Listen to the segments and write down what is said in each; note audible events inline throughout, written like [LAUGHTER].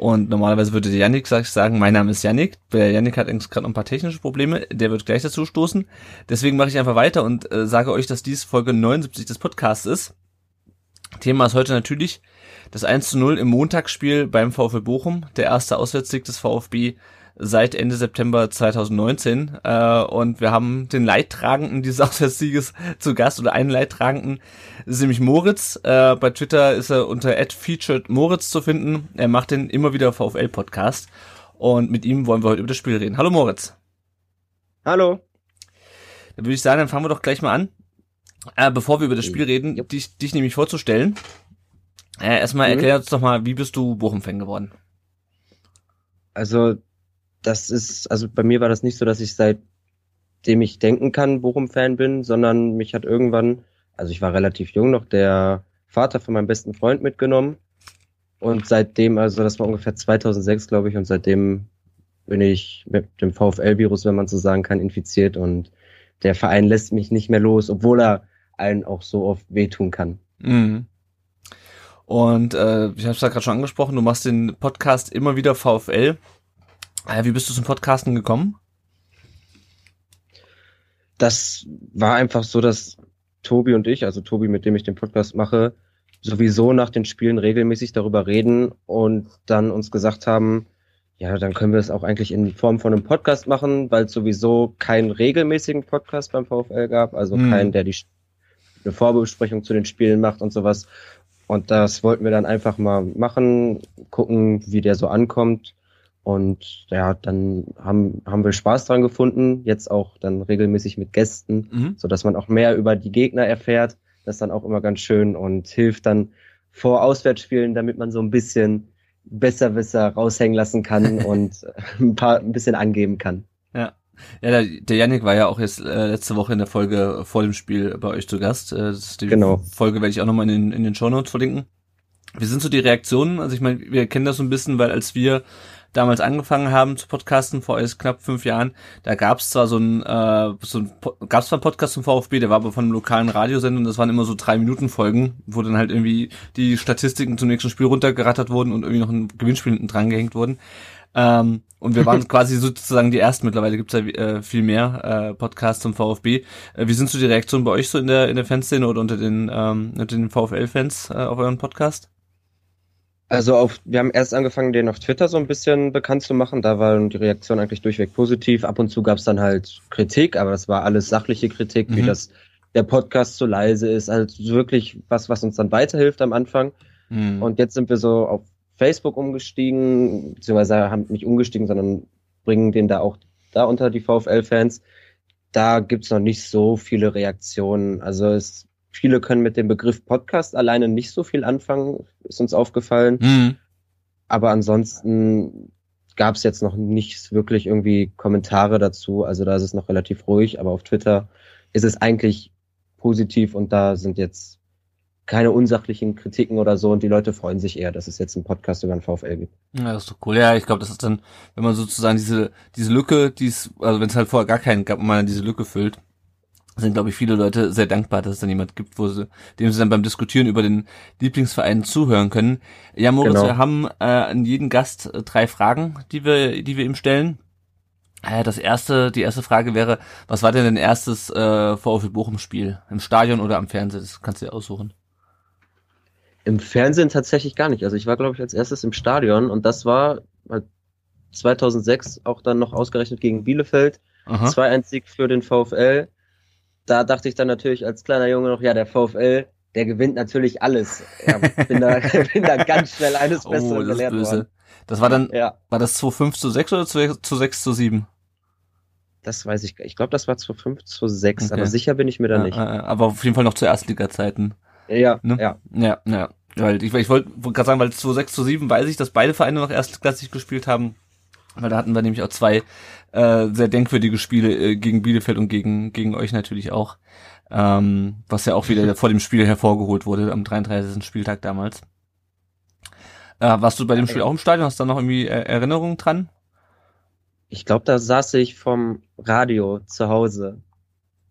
und normalerweise würde der Yannick sagen, mein Name ist Yannick. Der Yannick hat gerade noch ein paar technische Probleme, der wird gleich dazu stoßen. Deswegen mache ich einfach weiter und äh, sage euch, dass dies Folge 79 des Podcasts ist. Thema ist heute natürlich das 1 zu 0 im Montagsspiel beim VfB Bochum, der erste Auswärtssieg des VfB seit Ende September 2019 äh, und wir haben den Leidtragenden dieses [LAUGHS] Auswärtssieges zu Gast oder einen Leidtragenden, ist nämlich Moritz. Äh, bei Twitter ist er unter @featuredmoritz zu finden. Er macht den immer wieder VfL Podcast und mit ihm wollen wir heute über das Spiel reden. Hallo Moritz. Hallo. Dann würde ich sagen, dann fangen wir doch gleich mal an. Äh, bevor wir über das Spiel reden, Jupp. dich, dich nämlich vorzustellen. Äh, erstmal Mhm. erklär uns doch mal, wie bist du Bochum-Fan geworden? Also, das ist, also bei mir war das nicht so, dass ich seitdem ich denken kann, Bochum-Fan bin, sondern mich hat irgendwann, also ich war relativ jung noch, der Vater von meinem besten Freund mitgenommen. Und seitdem, also das war ungefähr 2006, glaube ich, und seitdem bin ich mit dem VfL-Virus, wenn man so sagen kann, infiziert und der Verein lässt mich nicht mehr los, obwohl er einen auch so oft wehtun kann. Mhm. Und äh, ich habe es ja gerade schon angesprochen, du machst den Podcast immer wieder VfL. Äh, wie bist du zum Podcasten gekommen? das war einfach so, dass Tobi und ich, also Tobi, mit dem ich den Podcast mache, sowieso nach den Spielen regelmäßig darüber reden und dann uns gesagt haben, ja, dann können wir es auch eigentlich in Form von einem Podcast machen, weil es sowieso keinen regelmäßigen Podcast beim VfL gab, also Hm. keinen, der die eine Vorbesprechung zu den Spielen macht und sowas. Und das wollten wir dann einfach mal machen, gucken, wie der so ankommt. Und ja, dann haben, haben wir Spaß dran gefunden, jetzt auch dann regelmäßig mit Gästen, Mhm. so dass man auch mehr über die Gegner erfährt. Das ist dann auch immer ganz schön und hilft dann vor Auswärtsspielen, damit man so ein bisschen Besserwisser raushängen lassen kann [LAUGHS] und ein paar ein bisschen angeben kann. Ja. Ja, der, der Yannick war ja auch jetzt äh, letzte Woche in der Folge vor dem Spiel bei euch zu Gast. Äh, die Genau. Folge werde ich auch nochmal in den, in den Shownotes verlinken. Wie sind so die Reaktionen? Also ich meine, wir kennen das so ein bisschen, weil als wir damals angefangen haben zu podcasten vor jetzt knapp fünf Jahren, da gab es zwar so ein, äh, so ein gab es zwar einen Podcast zum VfB, der war aber von einem lokalen Radiosender und das waren immer so drei Minuten Folgen, wo dann halt irgendwie die Statistiken zum nächsten Spiel runtergerattert wurden und irgendwie noch ein Gewinnspiel hinten dran gehängt wurden. Ähm, und wir waren [LAUGHS] quasi sozusagen die ersten. Mittlerweile gibt's ja äh, viel mehr äh, Podcasts zum VfB. Äh, wie sind so die Reaktionen bei euch so in der in der Fanszene oder unter den ähm, unter den VfL-Fans äh, auf euren Podcast? Also auf, wir haben erst angefangen, den auf Twitter so ein bisschen bekannt zu machen. Da waren die Reaktionen eigentlich durchweg positiv. Ab und zu gab es dann halt Kritik, aber das war alles sachliche Kritik, wie Mhm. das der Podcast so leise ist. Also wirklich was, was uns dann weiterhilft am Anfang. Mhm. Und jetzt sind wir so auf Facebook umgestiegen, beziehungsweise haben nicht umgestiegen, sondern bringen den da auch da unter die VfL-Fans. Da gibt's noch nicht so viele Reaktionen. Also es, viele können mit dem Begriff Podcast alleine nicht so viel anfangen, ist uns aufgefallen. Mhm. Aber ansonsten gab's jetzt noch nicht wirklich irgendwie Kommentare dazu. Also da ist es noch relativ ruhig, aber auf Twitter ist es eigentlich positiv und da sind jetzt keine unsachlichen Kritiken oder so und die Leute freuen sich eher, dass es jetzt einen Podcast über den VfL gibt. Ja, das ist doch cool. Ja, ich glaube, das ist dann, wenn man sozusagen diese diese Lücke, die es, also wenn es halt vorher gar keinen gab und man dann diese Lücke füllt, sind glaube ich viele Leute sehr dankbar, dass es dann jemand gibt, wo sie, dem sie dann beim Diskutieren über den Lieblingsverein zuhören können. Ja, Moritz, Genau. wir haben äh, an jeden Gast äh, drei Fragen, die wir die wir ihm stellen. Äh, das erste, die erste Frage wäre, was war denn dein erstes äh, VfL Bochum Spiel? Im Stadion oder am Fernsehen? Das kannst du dir aussuchen. Im Fernsehen tatsächlich gar nicht. Also ich war, glaube ich, als erstes im Stadion und das war halt 2006 auch dann noch ausgerechnet gegen Bielefeld. Aha. 2-1-Sieg für den VfL. Da dachte ich dann natürlich als kleiner Junge noch, ja, der VfL, der gewinnt natürlich alles. Ja, bin, da, [LAUGHS] [LAUGHS] bin da ganz schnell eines Oh, Besseren das ist gelehrt böse. worden. Das war dann, Ja, war das 2 5 zu 6 oder 2 zu 6 zu 7? das weiß ich. Ich glaube, das war 2-5, 2-6, Okay. aber sicher bin ich mir da Ja, nicht. äh, aber auf jeden Fall noch zu Erstliga-Zeiten. Ja, Ne? ja. Ja, ja. Weil ich, ich wollte wollt gerade sagen, weil 2006, 2007 weiß ich, dass beide Vereine noch erstklassig gespielt haben. Weil da hatten wir nämlich auch zwei äh, sehr denkwürdige Spiele äh, gegen Bielefeld und gegen, gegen euch natürlich auch. Ähm, was ja auch wieder vor dem Spiel hervorgeholt wurde am 33. Spieltag damals. Äh, warst du bei dem Spiel auch im Stadion? Hast du da noch irgendwie äh, Erinnerungen dran? Ich glaube, da saß ich vom Radio zu Hause.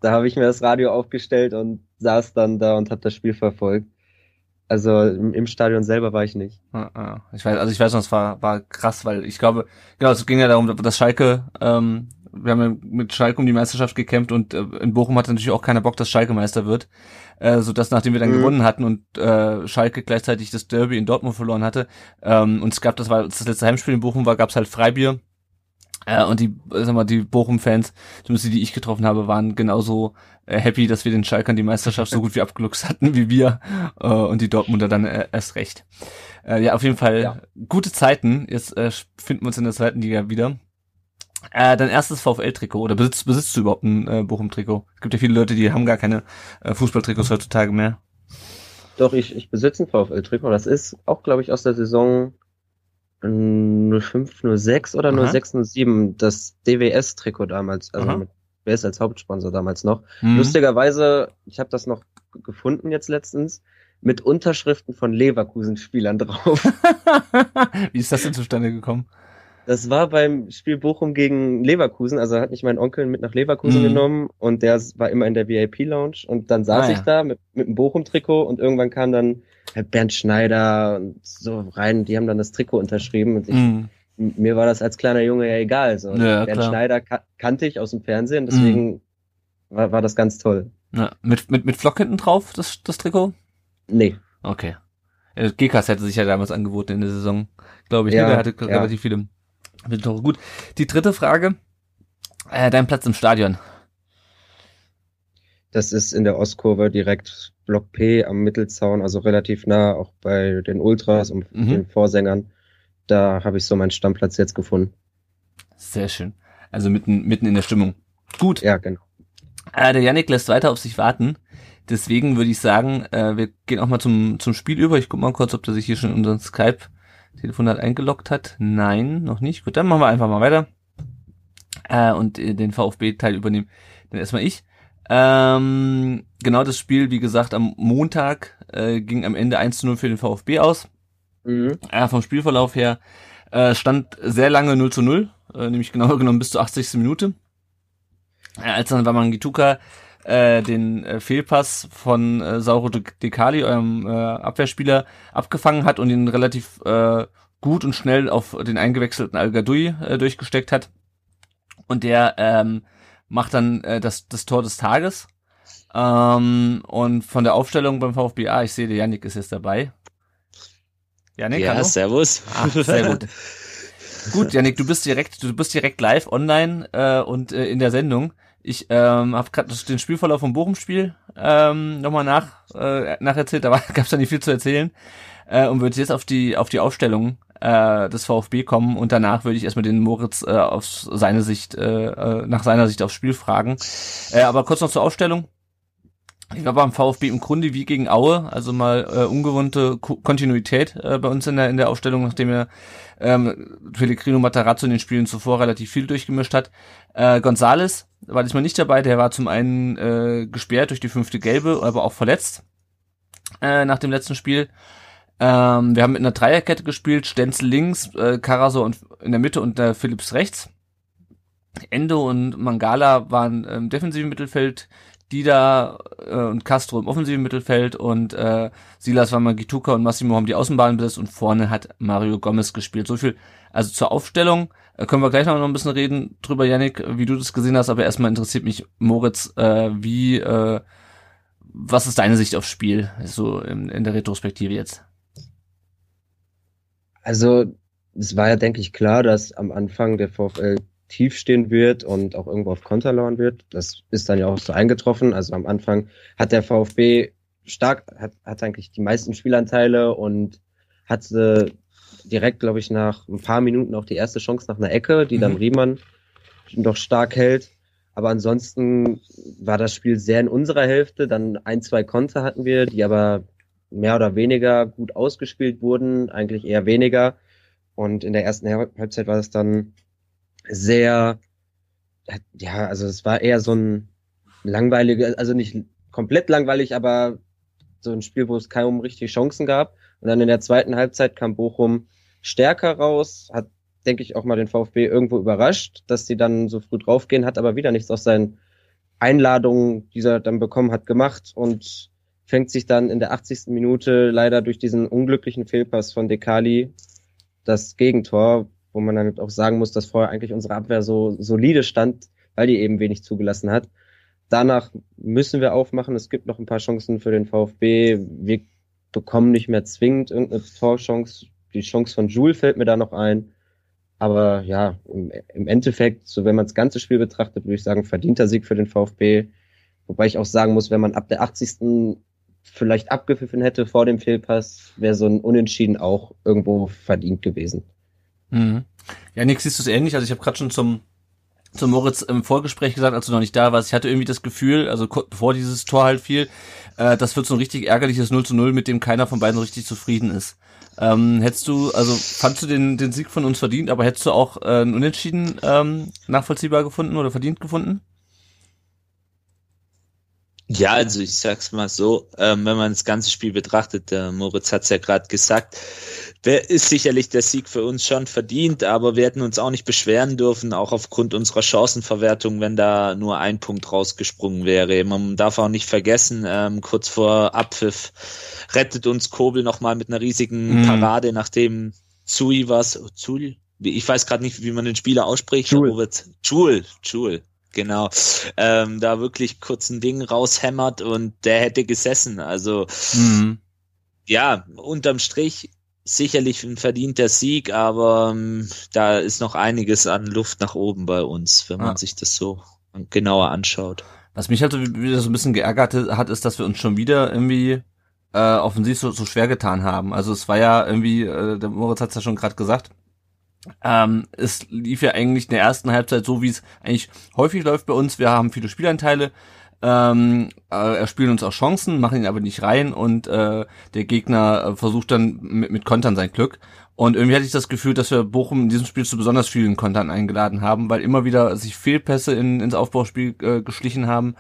Da habe ich mir das Radio aufgestellt und saß dann da und habe das Spiel verfolgt. Also im, Stadion selber war ich nicht. Ah, ah. Ich weiß, also ich weiß noch, es war, war krass, weil ich glaube, genau, es ging ja darum, dass Schalke, ähm, wir haben ja mit Schalke um die Meisterschaft gekämpft und äh, in Bochum hatte natürlich auch keiner Bock, dass Schalke Meister wird. Äh, so dass nachdem wir dann mhm. gewonnen hatten und äh, Schalke gleichzeitig das Derby in Dortmund verloren hatte, ähm, und es gab, das war das letzte Heimspiel in Bochum war, gab es halt Freibier. Äh, und die, sag mal, die Bochum-Fans, zumindest die, die ich getroffen habe, waren genauso äh, happy, dass wir den Schalkern die Meisterschaft so gut wie abgeluchst hatten wie wir äh, und die Dortmunder dann äh, erst recht. Äh, ja, auf jeden Fall ja. gute Zeiten. Jetzt äh, finden wir uns in der zweiten Liga wieder. Äh, dein erstes VfL-Trikot oder besitzt, besitzt du überhaupt ein äh, Bochum-Trikot? Es gibt ja viele Leute, die haben gar keine äh, Fußballtrikots heutzutage mehr. Doch, ich, ich besitze ein VfL-Trikot. Das ist auch, glaube ich, aus der Saison 05, 06 oder Aha. 06, 07. Das DWS-Trikot damals. Also Aha. mit ist als Hauptsponsor damals noch. Mhm. Lustigerweise, ich habe das noch gefunden jetzt letztens, mit Unterschriften von Leverkusen-Spielern drauf. [LAUGHS] Wie ist das denn zustande gekommen? Das war beim Spiel Bochum gegen Leverkusen. Also hat mich mein Onkel mit nach Leverkusen mhm. genommen und der war immer in der VIP-Lounge und dann saß ah, ich da mit, mit einem Bochum-Trikot und irgendwann kam dann Bernd Schneider und so rein. Die haben dann das Trikot unterschrieben und ich mhm mir war das als kleiner Junge ja egal. So. Ja, Bernd klar. Schneider ka kannte ich aus dem Fernsehen, deswegen mhm. war, war das ganz toll. Ja, mit, mit, mit Flock hinten drauf, das, das Trikot? Nee. Okay. GKs hätte sich ja damals angeboten in der Saison, glaube ich. Ne? Ja, ne? Der hatte ja. relativ viele Tore. Gut. Die dritte Frage. Äh, dein Platz im Stadion. Das ist in der Ostkurve direkt Block P am Mittelzaun, also relativ nah auch bei den Ultras und mhm. den Vorsängern da habe ich so meinen Stammplatz jetzt gefunden. Sehr schön. Also mitten, mitten in der Stimmung. Gut. Ja, genau. Äh, der Yannick lässt weiter auf sich warten. Deswegen würde ich sagen, äh, wir gehen auch mal zum, zum Spiel über. Ich guck mal kurz, ob der sich hier schon in unseren Skype-Telefonat eingeloggt hat. Nein, noch nicht. Gut, dann machen wir einfach mal weiter. Äh, und äh, den VfB-Teil übernehmen. Dann erstmal ich. Ähm, genau das Spiel, wie gesagt, am Montag äh, ging am Ende 1 zu 0 für den VfB aus. Mhm. Ja, vom Spielverlauf her äh, stand sehr lange 0 zu 0, äh, nämlich genau [LAUGHS] genommen bis zur 80. Minute. Ja, als dann Wamangituka äh, den äh, Fehlpass von äh, Sauro Dekali, eurem äh, Abwehrspieler, abgefangen hat und ihn relativ äh, gut und schnell auf den eingewechselten Al Gadoui äh, durchgesteckt hat. Und der ähm, macht dann äh, das, das Tor des Tages. Ähm, und von der Aufstellung beim VfB A, ich sehe, der Yannick ist jetzt dabei. Janik, ja, hallo? servus. Ach, sehr gut. [LAUGHS] gut, Janik, du bist direkt, du bist direkt live online äh, und äh, in der Sendung. Ich ähm, habe gerade den Spielverlauf vom Bochum-Spiel ähm, nochmal nach, äh, nacherzählt, da [LAUGHS] gab es da nicht viel zu erzählen. Äh, und würde jetzt auf die auf die Aufstellung äh, des VfB kommen und danach würde ich erstmal den Moritz äh, auf seine Sicht, äh, äh, nach seiner Sicht aufs Spiel fragen. Äh, aber kurz noch zur Aufstellung. Ich war beim VfB im Grunde wie gegen Aue, also mal äh, ungewohnte Ko Kontinuität äh, bei uns in der in der Aufstellung, nachdem er ähm, Pellegrino Matarazzo in den Spielen zuvor relativ viel durchgemischt hat. Äh, Gonzales war diesmal nicht dabei, der war zum einen äh, gesperrt durch die fünfte Gelbe, aber auch verletzt äh, nach dem letzten Spiel. Ähm, wir haben mit einer Dreierkette gespielt, Stenzel links, äh, Caraso und in der Mitte und der Philips rechts. Endo und Mangala waren im defensiven Mittelfeld Dida äh, und Castro im offensiven Mittelfeld und äh, Silas Wamagituka und Massimo haben die Außenbahn besetzt und vorne hat Mario Gomez gespielt. So viel also zur Aufstellung. Äh, können wir gleich noch ein bisschen reden drüber, Yannick, wie du das gesehen hast, aber erstmal interessiert mich, Moritz, äh, wie, äh, was ist deine Sicht aufs Spiel, so in, in der Retrospektive jetzt? Also, es war ja, denke ich, klar, dass am Anfang der VfL tief stehen wird und auch irgendwo auf Konter lauern wird. Das ist dann ja auch so eingetroffen. Also am Anfang hat der VfB stark, hat, hat eigentlich die meisten Spielanteile und hatte direkt, glaube ich, nach ein paar Minuten auch die erste Chance nach einer Ecke, die dann mhm. Riemann doch stark hält. Aber ansonsten war das Spiel sehr in unserer Hälfte. Dann ein, zwei Konter hatten wir, die aber mehr oder weniger gut ausgespielt wurden, eigentlich eher weniger. Und in der ersten Halbzeit war es dann sehr, ja, also es war eher so ein langweiliger, also nicht komplett langweilig, aber so ein Spiel, wo es kaum richtige Chancen gab. Und dann in der zweiten Halbzeit kam Bochum stärker raus, hat, denke ich, auch mal den VfB irgendwo überrascht, dass sie dann so früh draufgehen, hat aber wieder nichts aus seinen Einladungen, die er dann bekommen hat, gemacht und fängt sich dann in der 80. Minute leider durch diesen unglücklichen Fehlpass von Dekali das Gegentor, wo man dann auch sagen muss, dass vorher eigentlich unsere Abwehr so solide stand, weil die eben wenig zugelassen hat. Danach müssen wir aufmachen. Es gibt noch ein paar Chancen für den VfB. Wir bekommen nicht mehr zwingend irgendeine Torchance. Die Chance von Jules fällt mir da noch ein. Aber ja, im, im Endeffekt, so wenn man das ganze Spiel betrachtet, würde ich sagen, verdienter Sieg für den VfB. Wobei ich auch sagen muss, wenn man ab der 80. vielleicht abgepfiffen hätte vor dem Fehlpass, wäre so ein Unentschieden auch irgendwo verdient gewesen. Mhm. Ja, Nick, siehst du es ähnlich? Also ich habe gerade schon zum zu Moritz im Vorgespräch gesagt, als du noch nicht da warst, ich hatte irgendwie das Gefühl, also bevor dieses Tor halt fiel, äh, das wird so ein richtig ärgerliches 0 zu 0, mit dem keiner von beiden richtig zufrieden ist. Ähm, hättest du, also fandst du den, den Sieg von uns verdient, aber hättest du auch äh, einen Unentschieden ähm, nachvollziehbar gefunden oder verdient gefunden? Ja, also ich sag's mal so, ähm, wenn man das ganze Spiel betrachtet, der Moritz hat's ja gerade gesagt, der ist sicherlich der Sieg für uns schon verdient, aber wir hätten uns auch nicht beschweren dürfen, auch aufgrund unserer Chancenverwertung, wenn da nur ein Punkt rausgesprungen wäre. Man darf auch nicht vergessen, ähm, kurz vor Abpfiff rettet uns Kobel nochmal mit einer riesigen mhm. Parade, nachdem Zui was, Zul, ich weiß gerade nicht, wie man den Spieler ausspricht, Jule, Jule, Jule genau, ähm, da wirklich kurz ein Ding raushämmert und der hätte gesessen. Also mhm. ja, unterm Strich sicherlich ein verdienter Sieg, aber ähm, da ist noch einiges an Luft nach oben bei uns, wenn man ja. sich das so genauer anschaut. Was mich halt so wieder so ein bisschen geärgert hat, ist, dass wir uns schon wieder irgendwie äh, offensiv so, so schwer getan haben. Also es war ja irgendwie, äh, der Moritz hat es ja schon gerade gesagt, ähm, es lief ja eigentlich in der ersten Halbzeit so, wie es eigentlich häufig läuft bei uns. Wir haben viele Spielanteile, ähm, äh, erspielen uns auch Chancen, machen ihn aber nicht rein und äh, der Gegner äh, versucht dann mit, mit Kontern sein Glück. Und irgendwie hatte ich das Gefühl, dass wir Bochum in diesem Spiel zu besonders vielen Kontern eingeladen haben, weil immer wieder sich Fehlpässe in, ins Aufbauspiel äh, geschlichen haben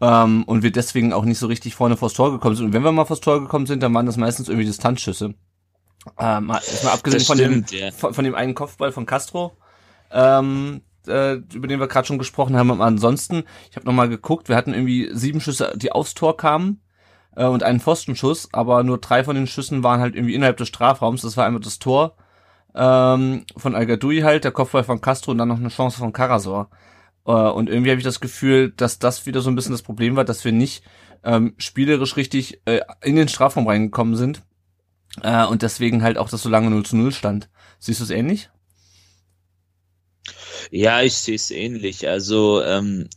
ähm, und wir deswegen auch nicht so richtig vorne vors Tor gekommen sind. Und wenn wir mal vors Tor gekommen sind, dann waren das meistens irgendwie Distanzschüsse. Ähm, ist mal abgesehen von, stimmt, dem, ja. von, von, dem einen Kopfball von Castro, ähm, äh, über den wir gerade schon gesprochen haben. Aber ansonsten, ich habe nochmal geguckt, wir hatten irgendwie sieben Schüsse, die aufs Tor kamen äh, und einen Pfostenschuss, aber nur drei von den Schüssen waren halt irgendwie innerhalb des Strafraums. Das war einmal das Tor ähm, von al halt, der Kopfball von Castro und dann noch eine Chance von Karasor. Äh, und irgendwie habe ich das Gefühl, dass das wieder so ein bisschen das Problem war, dass wir nicht ähm, spielerisch richtig äh, in den Strafraum reingekommen sind äh, und deswegen halt auch das so lange 0 zu 0 stand. Siehst du es ähnlich? Ja, ich sehe es ähnlich. Also ähm,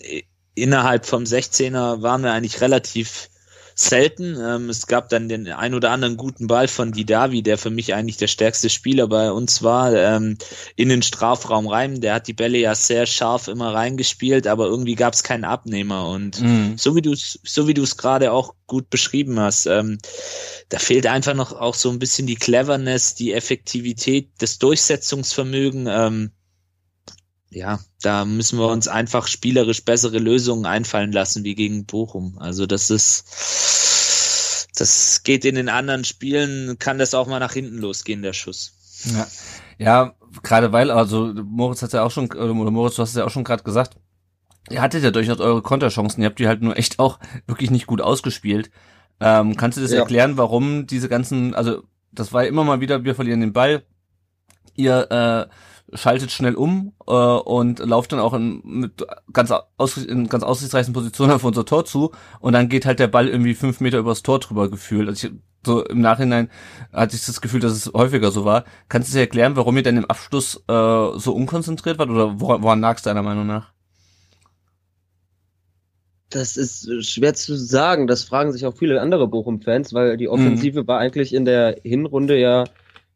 innerhalb vom 16er waren wir eigentlich relativ selten. Ähm, es gab dann den ein oder anderen guten Ball von Didavi, der für mich eigentlich der stärkste Spieler bei uns war, ähm, in den Strafraum rein. Der hat die Bälle ja sehr scharf immer reingespielt, aber irgendwie gab es keinen Abnehmer. Und mhm. so wie du es, so wie du es gerade auch gut beschrieben hast, ähm, da fehlt einfach noch auch so ein bisschen die Cleverness, die Effektivität, das Durchsetzungsvermögen. Ähm, ja, da müssen wir uns einfach spielerisch bessere Lösungen einfallen lassen wie gegen Bochum. Also das ist, das geht in den anderen Spielen, kann das auch mal nach hinten losgehen, der Schuss. Ja, ja gerade weil, also Moritz hat ja auch schon, oder Moritz, du hast es ja auch schon gerade gesagt, ihr hattet ja durchaus eure Konterchancen, ihr habt die halt nur echt auch wirklich nicht gut ausgespielt. Ähm, kannst du das ja. erklären, warum diese ganzen, also das war immer mal wieder, wir verlieren den Ball, ihr äh, schaltet schnell um äh, und lauft dann auch in, mit ganz aus, in ganz aussichtsreichen Positionen auf unser Tor zu und dann geht halt der Ball irgendwie fünf Meter übers Tor drüber gefühlt. Also ich, so im Nachhinein hatte ich das Gefühl, dass es häufiger so war. Kannst du dir erklären, warum ihr denn im Abschluss äh, so unkonzentriert wart oder woran, woran lag es deiner Meinung nach? Das ist schwer zu sagen. Das fragen sich auch viele andere Bochum-Fans, weil die Offensive mhm. war eigentlich in der Hinrunde ja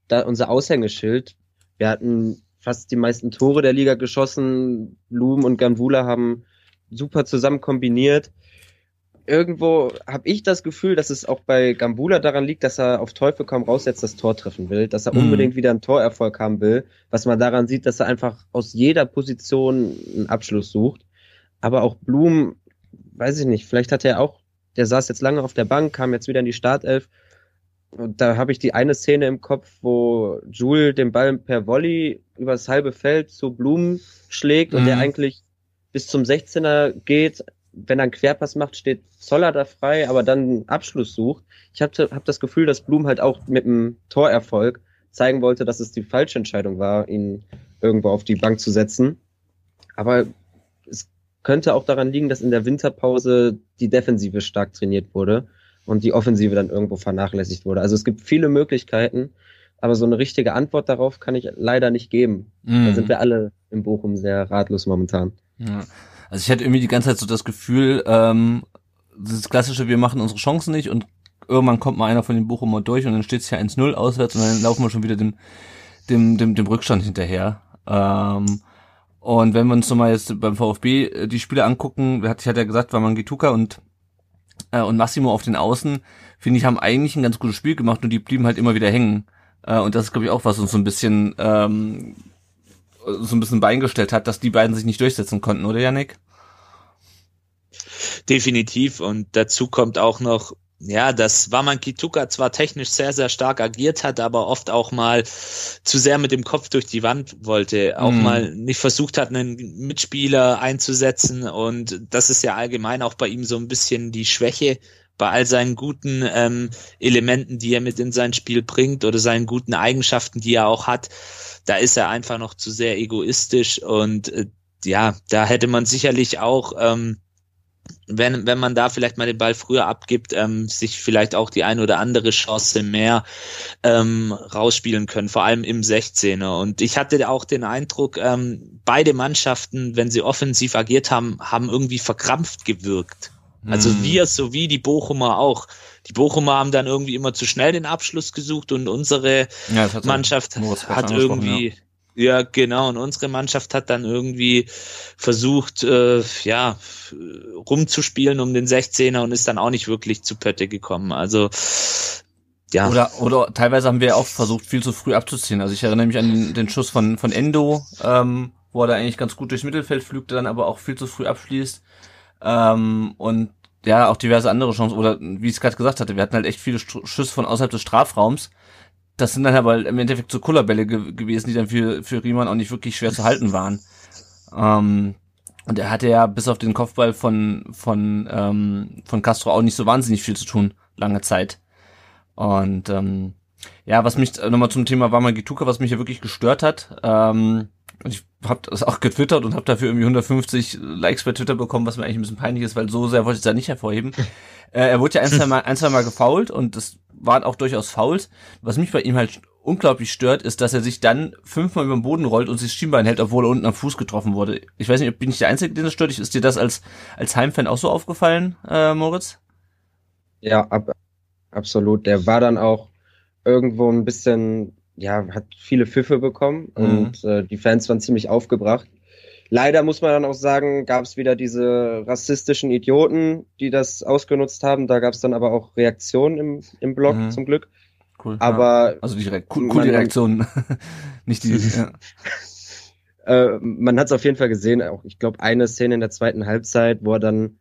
da unser Aushängeschild. Wir hatten fast die meisten Tore der Liga geschossen. Blum und Ganvula haben super zusammen kombiniert. irgendwo habe ich das Gefühl, dass es auch bei Gambula daran liegt, dass er auf Teufel komm raus jetzt das Tor treffen will, dass er Mhm. unbedingt wieder einen Torerfolg haben will, was man daran sieht, dass er einfach aus jeder Position einen Abschluss sucht. Aber auch Blum, weiß ich nicht, vielleicht hat er auch, der saß jetzt lange auf der Bank, kam jetzt wieder in die Startelf. Und da habe ich die eine Szene im Kopf, wo Jules den Ball per Volley übers halbe Feld zu Blum schlägt und Mhm. der eigentlich bis zum 16er geht. Wenn er einen Querpass macht, steht Zoller da frei, aber dann einen Abschluss sucht. Ich habe hab das Gefühl, dass Blum halt auch mit dem Torerfolg zeigen wollte, dass es die falsche Entscheidung war, ihn irgendwo auf die Bank zu setzen. Aber es könnte auch daran liegen, dass in der Winterpause die Defensive stark trainiert wurde und die Offensive dann irgendwo vernachlässigt wurde. Also es gibt viele Möglichkeiten, aber so eine richtige Antwort darauf kann ich leider nicht geben. Da Mhm. sind wir alle in Bochum sehr ratlos momentan. Ja. Also ich hatte irgendwie die ganze Zeit so das Gefühl, ähm, das klassische, wir machen unsere Chancen nicht und irgendwann kommt mal einer von den Bochumer durch und dann steht es ja 1-0 auswärts und dann laufen wir schon wieder dem, dem, dem, dem Rückstand hinterher. Ähm, und wenn wir uns nochmal jetzt beim VfB äh, die Spiele angucken, ich hatte ja gesagt, war Mangituka und äh, und Massimo auf den Außen, finde ich, haben eigentlich ein ganz gutes Spiel gemacht und die blieben halt immer wieder hängen. Äh, und das ist, glaube ich, auch was uns so ein bisschen ähm, so ein bisschen beingestellt hat, dass die beiden sich nicht durchsetzen konnten, oder Yannick? Definitiv. Und dazu kommt auch noch, ja, dass Waman Kituka zwar technisch sehr, sehr stark agiert hat, aber oft auch mal zu sehr mit dem Kopf durch die Wand wollte, auch Mhm. mal nicht versucht hat, einen Mitspieler einzusetzen. Und das ist ja allgemein auch bei ihm so ein bisschen die Schwäche bei all seinen guten ähm, Elementen, die er mit in sein Spiel bringt oder seinen guten Eigenschaften, die er auch hat. Da ist er einfach noch zu sehr egoistisch und äh, ja, da hätte man sicherlich auch ähm, wenn, wenn man da vielleicht mal den Ball früher abgibt, ähm, sich vielleicht auch die ein oder andere Chance mehr ähm, rausspielen können, vor allem im 16er. Und ich hatte auch den Eindruck, ähm, beide Mannschaften, wenn sie offensiv agiert haben, haben irgendwie verkrampft gewirkt. Also Mhm. wir sowie die Bochumer auch. Die Bochumer haben dann irgendwie immer zu schnell den Abschluss gesucht und unsere ja, hat Mannschaft hat irgendwie, ja. genau, und unsere Mannschaft hat dann irgendwie versucht, äh, ja, rumzuspielen um den 16er und ist dann auch nicht wirklich zu Pötte gekommen. Also, ja. Oder, oder teilweise haben wir auch versucht, viel zu früh abzuziehen. Also ich erinnere mich an den, den Schuss von, von Endo, ähm, wo er da eigentlich ganz gut durchs Mittelfeld flügt, dann aber auch viel zu früh abschließt. Ähm, und ja, auch diverse andere Chancen. Oder wie ich es gerade gesagt hatte, wir hatten halt echt viele St- Schüsse von außerhalb des Strafraums. Das sind dann aber im Endeffekt so Kullerbälle ge gewesen, die dann für, für Riemann auch nicht wirklich schwer zu halten waren. Ähm, und er hatte ja bis auf den Kopfball von, von, ähm, von Castro auch nicht so wahnsinnig viel zu tun, lange Zeit. Und ähm, ja, was mich äh, nochmal zum Thema Wamagituka, was mich ja wirklich gestört hat, ähm, und ich habe das auch getwittert und habe dafür irgendwie 150 Likes bei Twitter bekommen, was mir eigentlich ein bisschen peinlich ist, weil so sehr wollte ich es da nicht hervorheben. [LAUGHS] äh, er wurde ja ein, zwei Mal, ein, zwei Mal gefoult und das waren auch durchaus Fouls. Was mich bei ihm halt unglaublich stört, ist, dass er sich dann fünfmal über den Boden rollt und sich das Schienbein hält, obwohl er unten am Fuß getroffen wurde. Ich weiß nicht, bin ich der Einzige, den das stört? Ist dir das als, als Heimfan auch so aufgefallen, äh, Moritz? Ja, ab, absolut. Der war dann auch irgendwo ein bisschen, ja, hat viele Pfiffe bekommen Mhm. und äh, die Fans waren ziemlich aufgebracht. Leider muss man dann auch sagen, gab es wieder diese rassistischen Idioten, die das ausgenutzt haben. Da gab es dann aber auch Reaktionen im, im Blog Mhm. zum Glück. Cool. Aber ja. also die Re cool, cool die man- Reaktion, [LAUGHS] nicht die. [LAUGHS] ja. äh, man hat es auf jeden Fall gesehen. Auch ich glaube eine Szene in der zweiten Halbzeit, wo er dann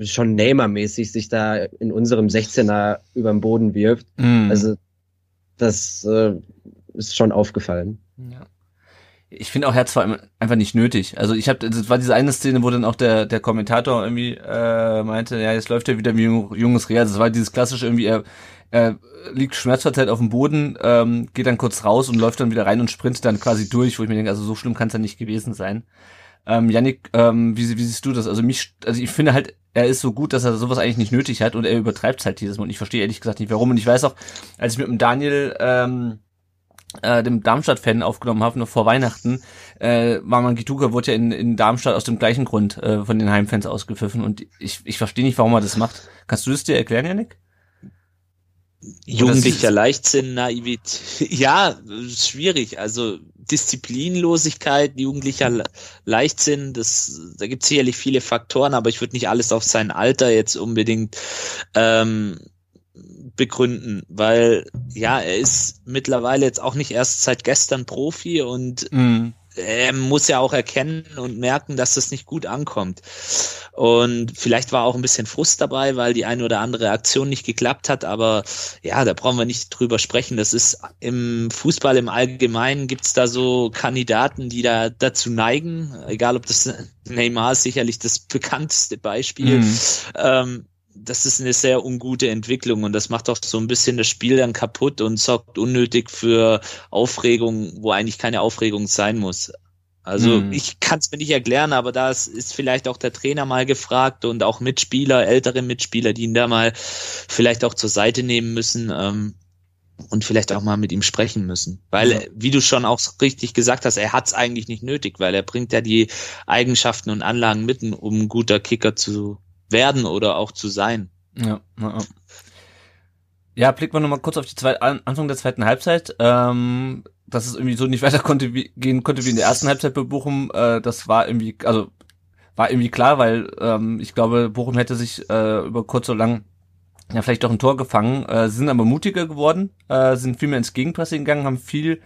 schon Neymar-mäßig sich da in unserem 16er über den Boden wirft. Mhm. Also das äh, ist schon aufgefallen. Ja. Ich finde auch, er hat zwar einfach nicht nötig. Also ich habe, das war diese eine Szene, wo dann auch der der Kommentator irgendwie äh, meinte, ja, jetzt läuft er wieder wie ein junges Real. Das war dieses klassische irgendwie, er, er liegt schmerzverzerrt auf dem Boden, ähm, geht dann kurz raus und läuft dann wieder rein und sprintet dann quasi durch, wo ich mir denke, also so schlimm kann es ja nicht gewesen sein. Ähm, Yannick, ähm, wie, wie siehst du das? Also mich, also ich finde halt, er ist so gut, dass er sowas eigentlich nicht nötig hat und er übertreibt halt dieses Mal. Und ich verstehe ehrlich gesagt nicht, warum. Und ich weiß auch, als ich mit dem Daniel ähm, äh, dem Darmstadt-Fan aufgenommen habe, noch vor Weihnachten, äh, Maman Gituka wurde ja in, in Darmstadt aus dem gleichen Grund äh, von den Heimfans ausgepfiffen und ich, ich verstehe nicht, warum er das macht. Kannst du das dir erklären, Janik? Jugendlicher Leichtsinn, Naivität. [LAUGHS] Ja, schwierig. Also Disziplinlosigkeit, jugendlicher Leichtsinn, das, da gibt es sicherlich viele Faktoren, aber ich würde nicht alles auf sein Alter jetzt unbedingt ähm, begründen, weil ja, er ist mittlerweile jetzt auch nicht erst seit gestern Profi und mhm er muss ja auch erkennen und merken, dass das nicht gut ankommt. Und vielleicht war auch ein bisschen Frust dabei, weil die eine oder andere Aktion nicht geklappt hat. Aber ja, da brauchen wir nicht drüber sprechen. Das ist im Fußball im Allgemeinen gibt's da so Kandidaten, die da dazu neigen. Egal, ob das [LAUGHS] Neymar ist sicherlich das bekannteste Beispiel. Mhm. Ähm, das ist eine sehr ungute Entwicklung und das macht auch so ein bisschen das Spiel dann kaputt und sorgt unnötig für Aufregung, wo eigentlich keine Aufregung sein muss. Also hm. ich kann es mir nicht erklären, aber da ist vielleicht auch der Trainer mal gefragt und auch Mitspieler, ältere Mitspieler, die ihn da mal vielleicht auch zur Seite nehmen müssen ähm, und vielleicht auch mal mit ihm sprechen müssen. Weil, ja. wie du schon auch richtig gesagt hast, er hat es eigentlich nicht nötig, weil er bringt ja die Eigenschaften und Anlagen mitten, um ein guter Kicker zu werden oder auch zu sein. Ja, ja. ja blicken wir nochmal kurz auf die zweite, Anfang der zweiten Halbzeit. Ähm, dass es irgendwie so nicht weiter konnte wie, gehen konnte wie in der ersten Halbzeit bei Bochum, äh, das war irgendwie, also war irgendwie klar, weil ähm, ich glaube, Bochum hätte sich äh, über kurz oder lang ja vielleicht doch ein Tor gefangen, äh, sind aber mutiger geworden, äh, sind viel mehr ins Gegenpressing gegangen, haben viel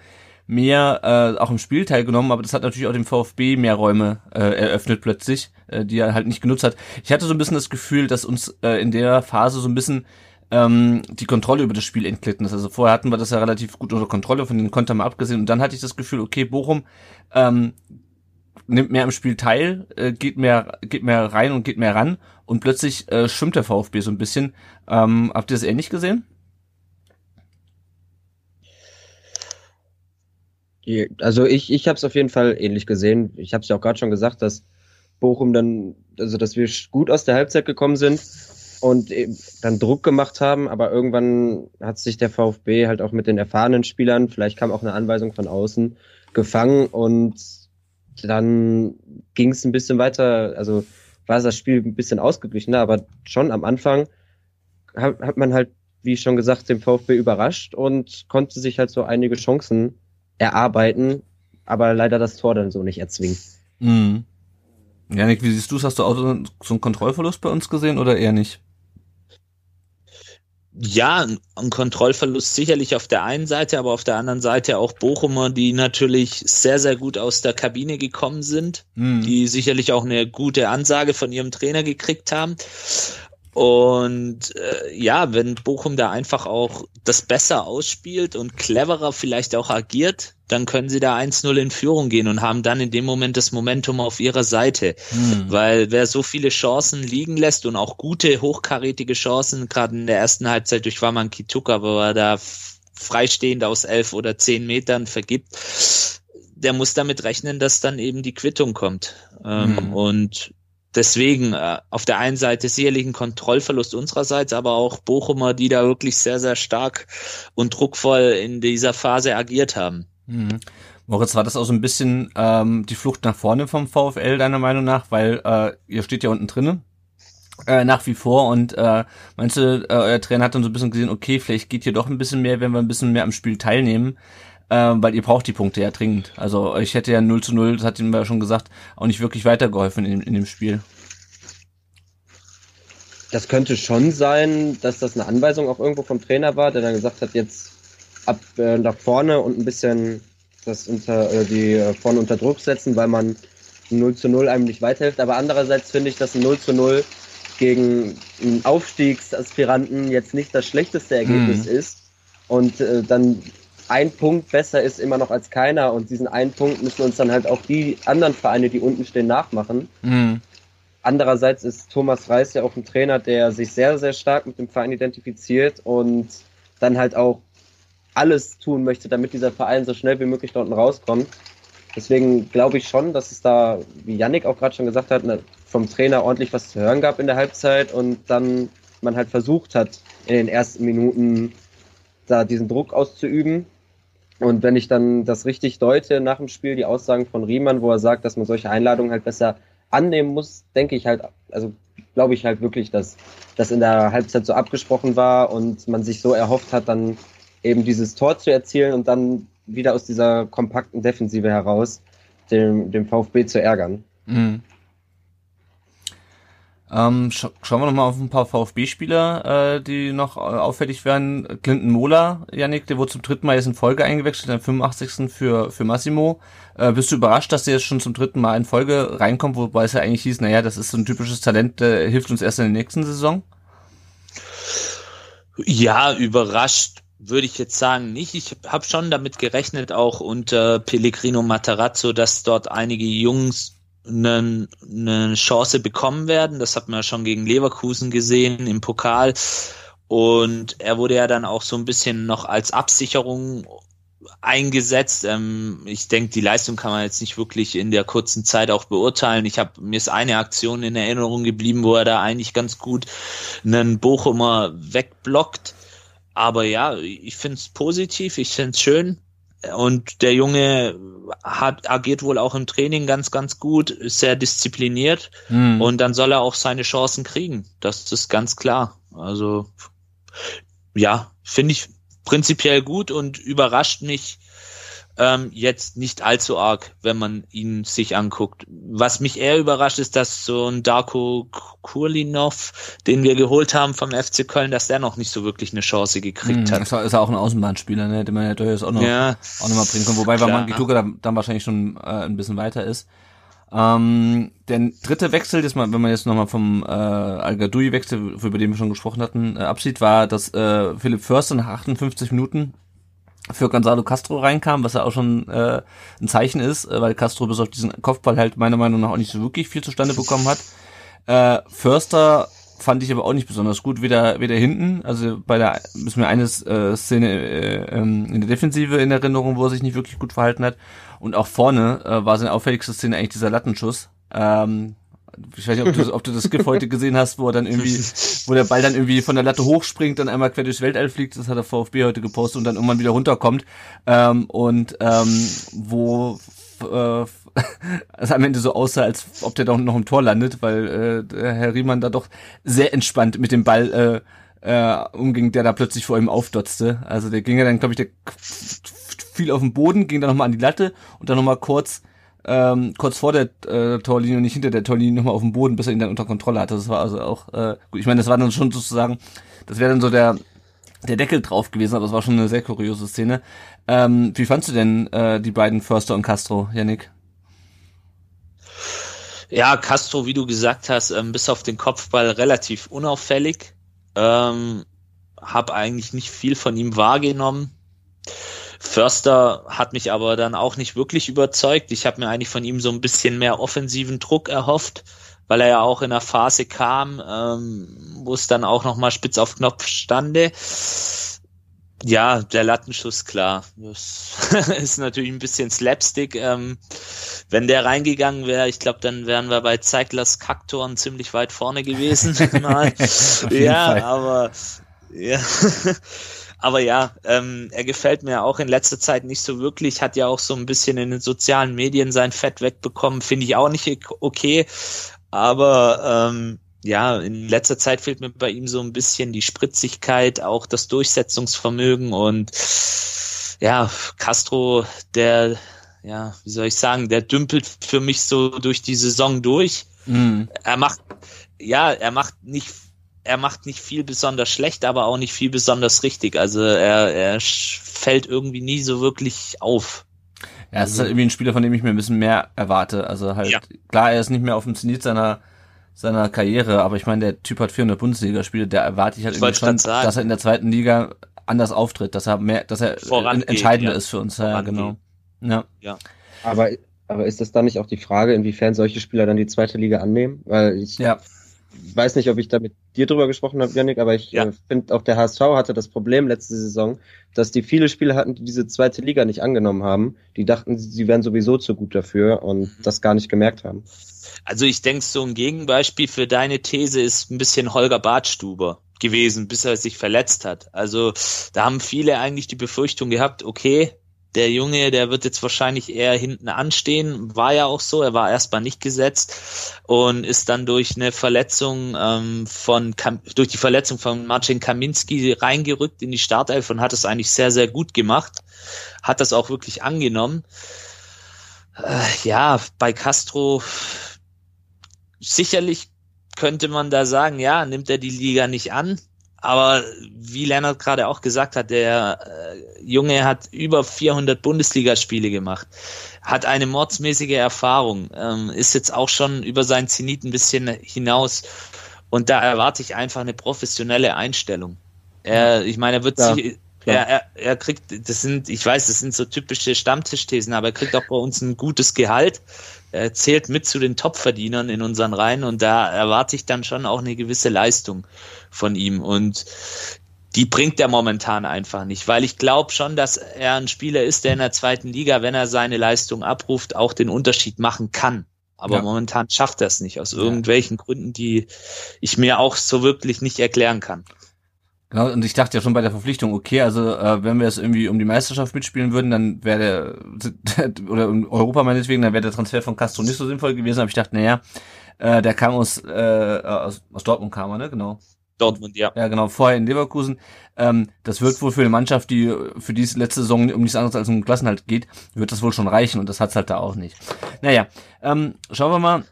mehr äh, auch im Spiel teilgenommen, aber das hat natürlich auch dem VfB mehr Räume äh, eröffnet plötzlich, äh, die er halt nicht genutzt hat. Ich hatte so ein bisschen das Gefühl, dass uns äh, in der Phase so ein bisschen ähm, die Kontrolle über das Spiel entglitten ist. Also vorher hatten wir das ja relativ gut unter Kontrolle, von den Kontern mal abgesehen. Und dann hatte ich das Gefühl, okay, Bochum ähm, nimmt mehr im Spiel teil, äh, geht mehr, geht mehr rein und geht mehr ran. Und plötzlich äh, schwimmt der VfB so ein bisschen. Ähm, habt ihr das ähnlich gesehen? Also ich, ich habe es auf jeden Fall ähnlich gesehen. Ich habe es ja auch gerade schon gesagt, dass Bochum dann, also dass wir gut aus der Halbzeit gekommen sind und dann Druck gemacht haben, aber irgendwann hat sich der VfB halt auch mit den erfahrenen Spielern, vielleicht kam auch eine Anweisung von außen, gefangen und dann ging es ein bisschen weiter, also war das Spiel ein bisschen ausgeglichener, aber schon am Anfang hat, hat man halt, wie schon gesagt, den VfB überrascht und konnte sich halt so einige Chancen erarbeiten, aber leider das Tor dann so nicht erzwingen. Mhm. Janik, wie siehst du es? Hast du auch so einen Kontrollverlust bei uns gesehen oder eher nicht? Ja, ein Kontrollverlust sicherlich auf der einen Seite, aber auf der anderen Seite auch Bochumer, die natürlich sehr, sehr gut aus der Kabine gekommen sind, mhm. die sicherlich auch eine gute Ansage von ihrem Trainer gekriegt haben. Und äh, ja, wenn Bochum da einfach auch das besser ausspielt und cleverer vielleicht auch agiert, dann können sie da 1-0 in Führung gehen und haben dann in dem Moment das Momentum auf ihrer Seite. Hm. Weil wer so viele Chancen liegen lässt und auch gute, hochkarätige Chancen, gerade in der ersten Halbzeit durch Waman Kituka, wo er da freistehend aus elf oder zehn Metern vergibt, der muss damit rechnen, dass dann eben die Quittung kommt. Ähm, hm. Und deswegen äh, auf der einen Seite sicherlich ein Kontrollverlust unsererseits, aber auch Bochumer, die da wirklich sehr, sehr stark und druckvoll in dieser Phase agiert haben. Mhm. Moritz, war das auch so ein bisschen ähm, die Flucht nach vorne vom VfL deiner Meinung nach? Weil äh, ihr steht ja unten drinnen äh, nach wie vor und äh, meinst du, äh, euer Trainer hat dann so ein bisschen gesehen, okay, vielleicht geht hier doch ein bisschen mehr, wenn wir ein bisschen mehr am Spiel teilnehmen, äh, weil ihr braucht die Punkte ja dringend. Also ich hätte ja 0 zu 0, das hat ihm ja schon gesagt, auch nicht wirklich weitergeholfen in, in dem Spiel. Das könnte schon sein, dass das eine Anweisung auch irgendwo vom Trainer war, der dann gesagt hat, jetzt ab äh, nach vorne und ein bisschen das unter äh, die äh, vorne unter Druck setzen, weil man 0 zu 0 einem nicht weiterhilft. Aber andererseits finde ich, dass ein 0 zu 0 gegen einen Aufstiegsaspiranten jetzt nicht das schlechteste Ergebnis mhm. ist. Und äh, dann ein Punkt besser ist immer noch als keiner. Und diesen einen Punkt müssen uns dann halt auch die anderen Vereine, die unten stehen, nachmachen. Mhm. Andererseits ist Thomas Reis ja auch ein Trainer, der sich sehr, sehr stark mit dem Verein identifiziert und dann halt auch alles tun möchte, damit dieser Verein so schnell wie möglich dort rauskommt. Deswegen glaube ich schon, dass es da, wie Yannick auch gerade schon gesagt hat, ne, vom Trainer ordentlich was zu hören gab in der Halbzeit und dann man halt versucht hat, in den ersten Minuten da diesen Druck auszuüben. Und wenn ich dann das richtig deute nach dem Spiel, die Aussagen von Riemann, wo er sagt, dass man solche Einladungen halt besser annehmen muss, denke ich halt, also glaube ich halt wirklich, dass das in der Halbzeit so abgesprochen war und man sich so erhofft hat, dann eben dieses Tor zu erzielen und dann wieder aus dieser kompakten Defensive heraus, dem, dem VfB zu ärgern. Mhm. Ähm, scha schauen wir noch mal auf ein paar VfB-Spieler, äh, die noch äh, auffällig werden. Clinton Mola, Yannick, der wurde zum dritten Mal jetzt in Folge eingewechselt, am 85. für, für Massimo. Äh, bist du überrascht, dass der jetzt schon zum dritten Mal in Folge reinkommt, wobei es ja eigentlich hieß, naja, das ist so ein typisches Talent, der hilft uns erst in der nächsten Saison? Ja, überrascht würde ich jetzt sagen nicht. Ich habe schon damit gerechnet, auch unter Pellegrino Matarazzo, dass dort einige Jungs eine, eine Chance bekommen werden. Das hat man ja schon gegen Leverkusen gesehen im Pokal. Und er wurde ja dann auch so ein bisschen noch als Absicherung eingesetzt. Ähm, ich denke, die Leistung kann man jetzt nicht wirklich in der kurzen Zeit auch beurteilen. Ich habe mir ist eine Aktion in Erinnerung geblieben, wo er da eigentlich ganz gut einen Bochumer wegblockt. Aber ja, ich finde es positiv, ich finde es schön. Und der Junge hat, agiert wohl auch im Training ganz, ganz gut, ist sehr diszipliniert mhm. und dann soll er auch seine Chancen kriegen. Das ist ganz klar. Also ja, finde ich prinzipiell gut und überrascht mich ähm, jetzt nicht allzu arg, wenn man ihn sich anguckt. Was mich eher überrascht, ist, dass so ein Darko Kurlinov, den wir geholt haben vom FC Köln, dass der noch nicht so wirklich eine Chance gekriegt hm, hat. Das ist auch ein Außenbahnspieler, ne, den man ja durchaus auch noch, ja, auch noch mal bringen kann. Wobei, weil man Gituka dann, dann wahrscheinlich schon äh, ein bisschen weiter ist. Ähm, der dritte Wechsel, das mal, wenn man jetzt nochmal vom äh, Al-Gadoui-Wechsel, über den wir schon gesprochen hatten, äh, absieht, war, dass äh, Philipp Förster nach 58 Minuten für Gonzalo Castro reinkam, was ja auch schon äh, ein Zeichen ist, äh, weil Castro bis auf diesen Kopfball halt meiner Meinung nach auch nicht so wirklich viel zustande bekommen hat. Äh, Förster fand ich aber auch nicht besonders gut, weder, weder hinten, also bei der, ist mir eine äh, Szene äh, ähm, in der Defensive in Erinnerung, wo er sich nicht wirklich gut verhalten hat. Und auch vorne äh, war seine auffälligste Szene eigentlich dieser Lattenschuss, ähm, ich weiß nicht, ob du, ob du das GIF heute gesehen hast, wo er dann irgendwie, wo der Ball dann irgendwie von der Latte hochspringt, dann einmal quer durchs Weltall fliegt, das hat der VfB heute gepostet und dann irgendwann wieder runterkommt. Ähm, und ähm, wo äh, [LAUGHS] es am Ende so aussah, als ob der doch noch im Tor landet, weil äh, Herr Riemann da doch sehr entspannt mit dem Ball äh, äh, umging, der da plötzlich vor ihm aufdotzte. Also der ging ja dann, glaube ich, der fiel auf den Boden, ging dann nochmal an die Latte und dann nochmal kurz ähm, kurz vor der äh, Torlinie und nicht hinter der Torlinie nochmal auf dem Boden, bis er ihn dann unter Kontrolle hatte. Das war also auch äh, gut. Ich meine, das war dann schon sozusagen, das wäre dann so der der Deckel drauf gewesen, aber es war schon eine sehr kuriose Szene. Ähm, wie fandst du denn äh, die beiden Förster und Castro, Yannick? Ja, Castro, wie du gesagt hast, ähm, bis auf den Kopfball relativ unauffällig. Ähm, hab eigentlich nicht viel von ihm wahrgenommen. Förster hat mich aber dann auch nicht wirklich überzeugt. Ich habe mir eigentlich von ihm so ein bisschen mehr offensiven Druck erhofft, weil er ja auch in einer Phase kam, ähm, wo es dann auch nochmal spitz auf Knopf stande. Ja, der Lattenschuss, klar. Das [LAUGHS] ist natürlich ein bisschen Slapstick. Ähm, wenn der reingegangen wäre, ich glaube, dann wären wir bei Zeiglers Kaktoren ziemlich weit vorne gewesen. [LAUGHS] ja, Fall. aber ja. Aber ja, ähm, er gefällt mir auch in letzter Zeit nicht so wirklich, hat ja auch so ein bisschen in den sozialen Medien sein Fett wegbekommen, finde ich auch nicht okay. Aber ähm, ja, in letzter Zeit fehlt mir bei ihm so ein bisschen die Spritzigkeit, auch das Durchsetzungsvermögen und ja, Castro, der, ja, wie soll ich sagen, der dümpelt für mich so durch die Saison durch. Mhm. Er macht, ja, er macht nicht er macht nicht viel besonders schlecht, aber auch nicht viel besonders richtig. Also er, er fällt irgendwie nie so wirklich auf. Ja, es ist halt irgendwie ein Spieler, von dem ich mir ein bisschen mehr erwarte. Also halt, ja. klar, er ist nicht mehr auf dem Zenit seiner, seiner Karriere, aber ich meine, der Typ hat 400 Bundesligaspiele, der erwarte ich halt ich irgendwie schon, dass er in der zweiten Liga anders auftritt, dass er mehr, dass er Vorangeht, entscheidender ja. ist für uns. Ja, genau. Ja. ja. Aber, aber ist das dann nicht auch die Frage, inwiefern solche Spieler dann die zweite Liga annehmen? Weil ich ja weiß nicht, ob ich da mit dir drüber gesprochen habe, Janik, aber ich ja. äh, finde auch der HSV hatte das Problem letzte Saison, dass die viele Spieler hatten, die diese zweite Liga nicht angenommen haben. Die dachten, sie wären sowieso zu gut dafür und mhm. das gar nicht gemerkt haben. Also ich denke, so ein Gegenbeispiel für deine These ist ein bisschen Holger Bartstuber gewesen, bis er sich verletzt hat. Also da haben viele eigentlich die Befürchtung gehabt, okay, der Junge, der wird jetzt wahrscheinlich eher hinten anstehen. War ja auch so. Er war erstmal nicht gesetzt und ist dann durch eine Verletzung ähm, von durch die Verletzung von Marcin Kaminski reingerückt in die Startelf und hat es eigentlich sehr sehr gut gemacht. Hat das auch wirklich angenommen. Äh, ja, bei Castro sicherlich könnte man da sagen, ja, nimmt er die Liga nicht an. Aber wie Lennart gerade auch gesagt hat, der äh, Junge hat über 400 Bundesligaspiele gemacht, hat eine mordsmäßige Erfahrung, ähm, ist jetzt auch schon über seinen Zenit ein bisschen hinaus. Und da erwarte ich einfach eine professionelle Einstellung. Er, ich meine, er wird ja. sich, er, er, er kriegt, das sind, ich weiß, das sind so typische Stammtischthesen, aber er kriegt auch bei uns ein gutes Gehalt. Er zählt mit zu den Topverdienern in unseren Reihen und da erwarte ich dann schon auch eine gewisse Leistung von ihm. Und die bringt er momentan einfach nicht, weil ich glaube schon, dass er ein Spieler ist, der in der zweiten Liga, wenn er seine Leistung abruft, auch den Unterschied machen kann. Aber ja. momentan schafft er es nicht, aus irgendwelchen Gründen, die ich mir auch so wirklich nicht erklären kann. Genau, und ich dachte ja schon bei der Verpflichtung, okay, also äh, wenn wir es irgendwie um die Meisterschaft mitspielen würden, dann wäre der, [LAUGHS] oder um Europa meinetwegen, dann wäre der Transfer von Castro nicht so sinnvoll gewesen. Aber ich dachte, naja, äh, der kam aus, äh, aus, aus Dortmund kam er, ne? Genau. Dortmund, ja. Ja, genau, vorher in Leverkusen. Ähm, das wird wohl für eine Mannschaft, die für diese letzte Saison um nichts anderes als um Klassenhalt geht, wird das wohl schon reichen und das hat's halt da auch nicht. Naja, ähm, schauen wir mal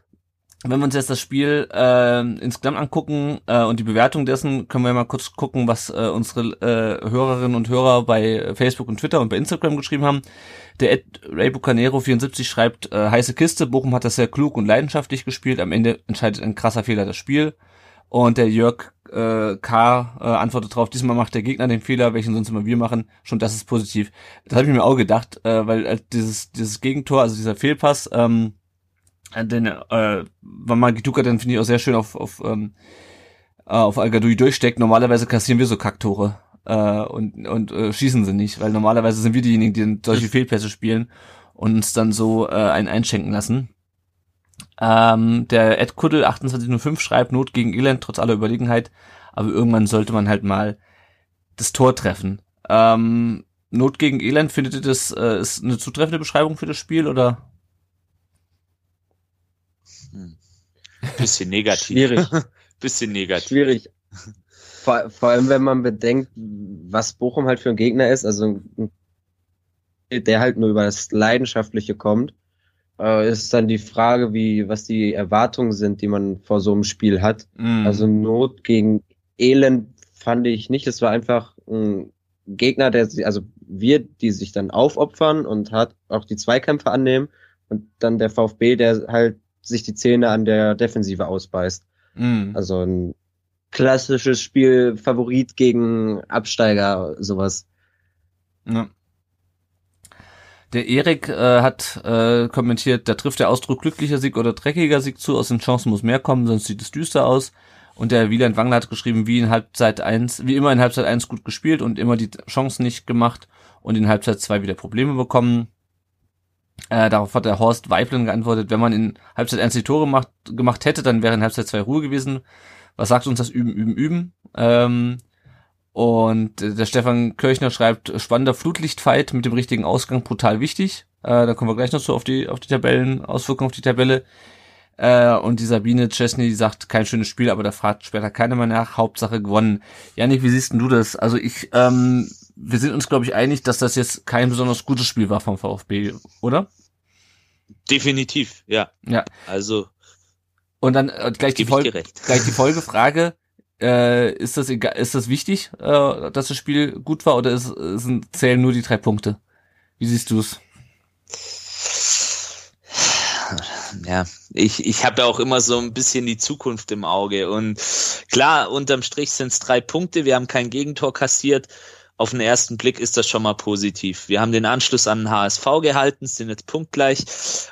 wenn wir uns jetzt das Spiel äh, insgesamt angucken äh, und die Bewertung dessen, können wir mal kurz gucken, was äh, unsere äh, Hörerinnen und Hörer bei Facebook und Twitter und bei Instagram geschrieben haben. Der Ed Ray Bucanero 74 schreibt, äh, heiße Kiste, Bochum hat das sehr klug und leidenschaftlich gespielt, am Ende entscheidet ein krasser Fehler das Spiel. Und der Jörg äh, K. Äh, antwortet drauf, diesmal macht der Gegner den Fehler, welchen sonst immer wir machen. Schon das ist positiv. Das habe ich mir auch gedacht, äh, weil äh, dieses, dieses Gegentor, also dieser Fehlpass, ähm, äh, den äh, Magiduka dann finde ich auch sehr schön auf auf ähm, äh, auf Al durchsteckt. Normalerweise kassieren wir so Kacktore äh, und und äh, schießen sie nicht, weil normalerweise sind wir diejenigen, die solche Fehlpässe spielen und uns dann so äh, einen einschenken lassen. Ähm, der Ed Kuddel 2805 schreibt Not gegen Elend trotz aller Überlegenheit, aber irgendwann sollte man halt mal das Tor treffen. Ähm, Not gegen Elend findet ihr das äh, ist eine zutreffende Beschreibung für das Spiel oder? Bisschen negativ. Schwierig. [LAUGHS] Bisschen negativ. Schwierig. Vor, vor allem, wenn man bedenkt, was Bochum halt für ein Gegner ist, also der halt nur über das Leidenschaftliche kommt, äh, ist dann die Frage, wie, was die Erwartungen sind, die man vor so einem Spiel hat. Mm. Also Not gegen Elend fand ich nicht. Es war einfach ein Gegner, der sich, also wir, die sich dann aufopfern und hat auch die Zweikämpfe annehmen und dann der VfB, der halt sich die Zähne an der Defensive ausbeißt. Mm. Also ein klassisches Spiel, Favorit gegen Absteiger, sowas. Ja. Der Erik äh, hat äh, kommentiert, da trifft der Ausdruck glücklicher Sieg oder dreckiger Sieg zu, aus den Chancen muss mehr kommen, sonst sieht es düster aus. Und der Wieland Wangler hat geschrieben, wie in Halbzeit eins, wie immer in Halbzeit eins gut gespielt und immer die Chancen nicht gemacht und in Halbzeit zwei wieder Probleme bekommen. Äh, darauf hat der Horst Weiblen geantwortet, wenn man in Halbzeit 1 die Tore macht, gemacht hätte, dann wäre in Halbzeit 2 Ruhe gewesen. Was sagt uns das Üben, Üben, Üben? Ähm, und der Stefan Kirchner schreibt, spannender Flutlichtfight mit dem richtigen Ausgang, brutal wichtig. Äh, da kommen wir gleich noch so auf die, auf die Tabellen, Auswirkungen auf die Tabelle. Äh, und die Sabine Chesney sagt, kein schönes Spiel, aber da fragt später keiner mehr nach. Hauptsache gewonnen. Janik, wie siehst denn du das? Also ich, ähm, wir sind uns, glaube ich, einig, dass das jetzt kein besonders gutes Spiel war vom VfB, oder? Definitiv, ja. Ja. Also. Und dann äh, gleich, die Folge, [LAUGHS] gleich die Folgefrage. Äh, ist das egal, ist das wichtig, äh, dass das Spiel gut war oder ist, sind, zählen nur die drei Punkte? Wie siehst du es? ja, ich, ich habe ja auch immer so ein bisschen die Zukunft im Auge. Und klar, unterm Strich sind es drei Punkte. Wir haben kein Gegentor kassiert auf den ersten Blick ist das schon mal positiv. Wir haben den Anschluss an den HSV gehalten, sind jetzt punktgleich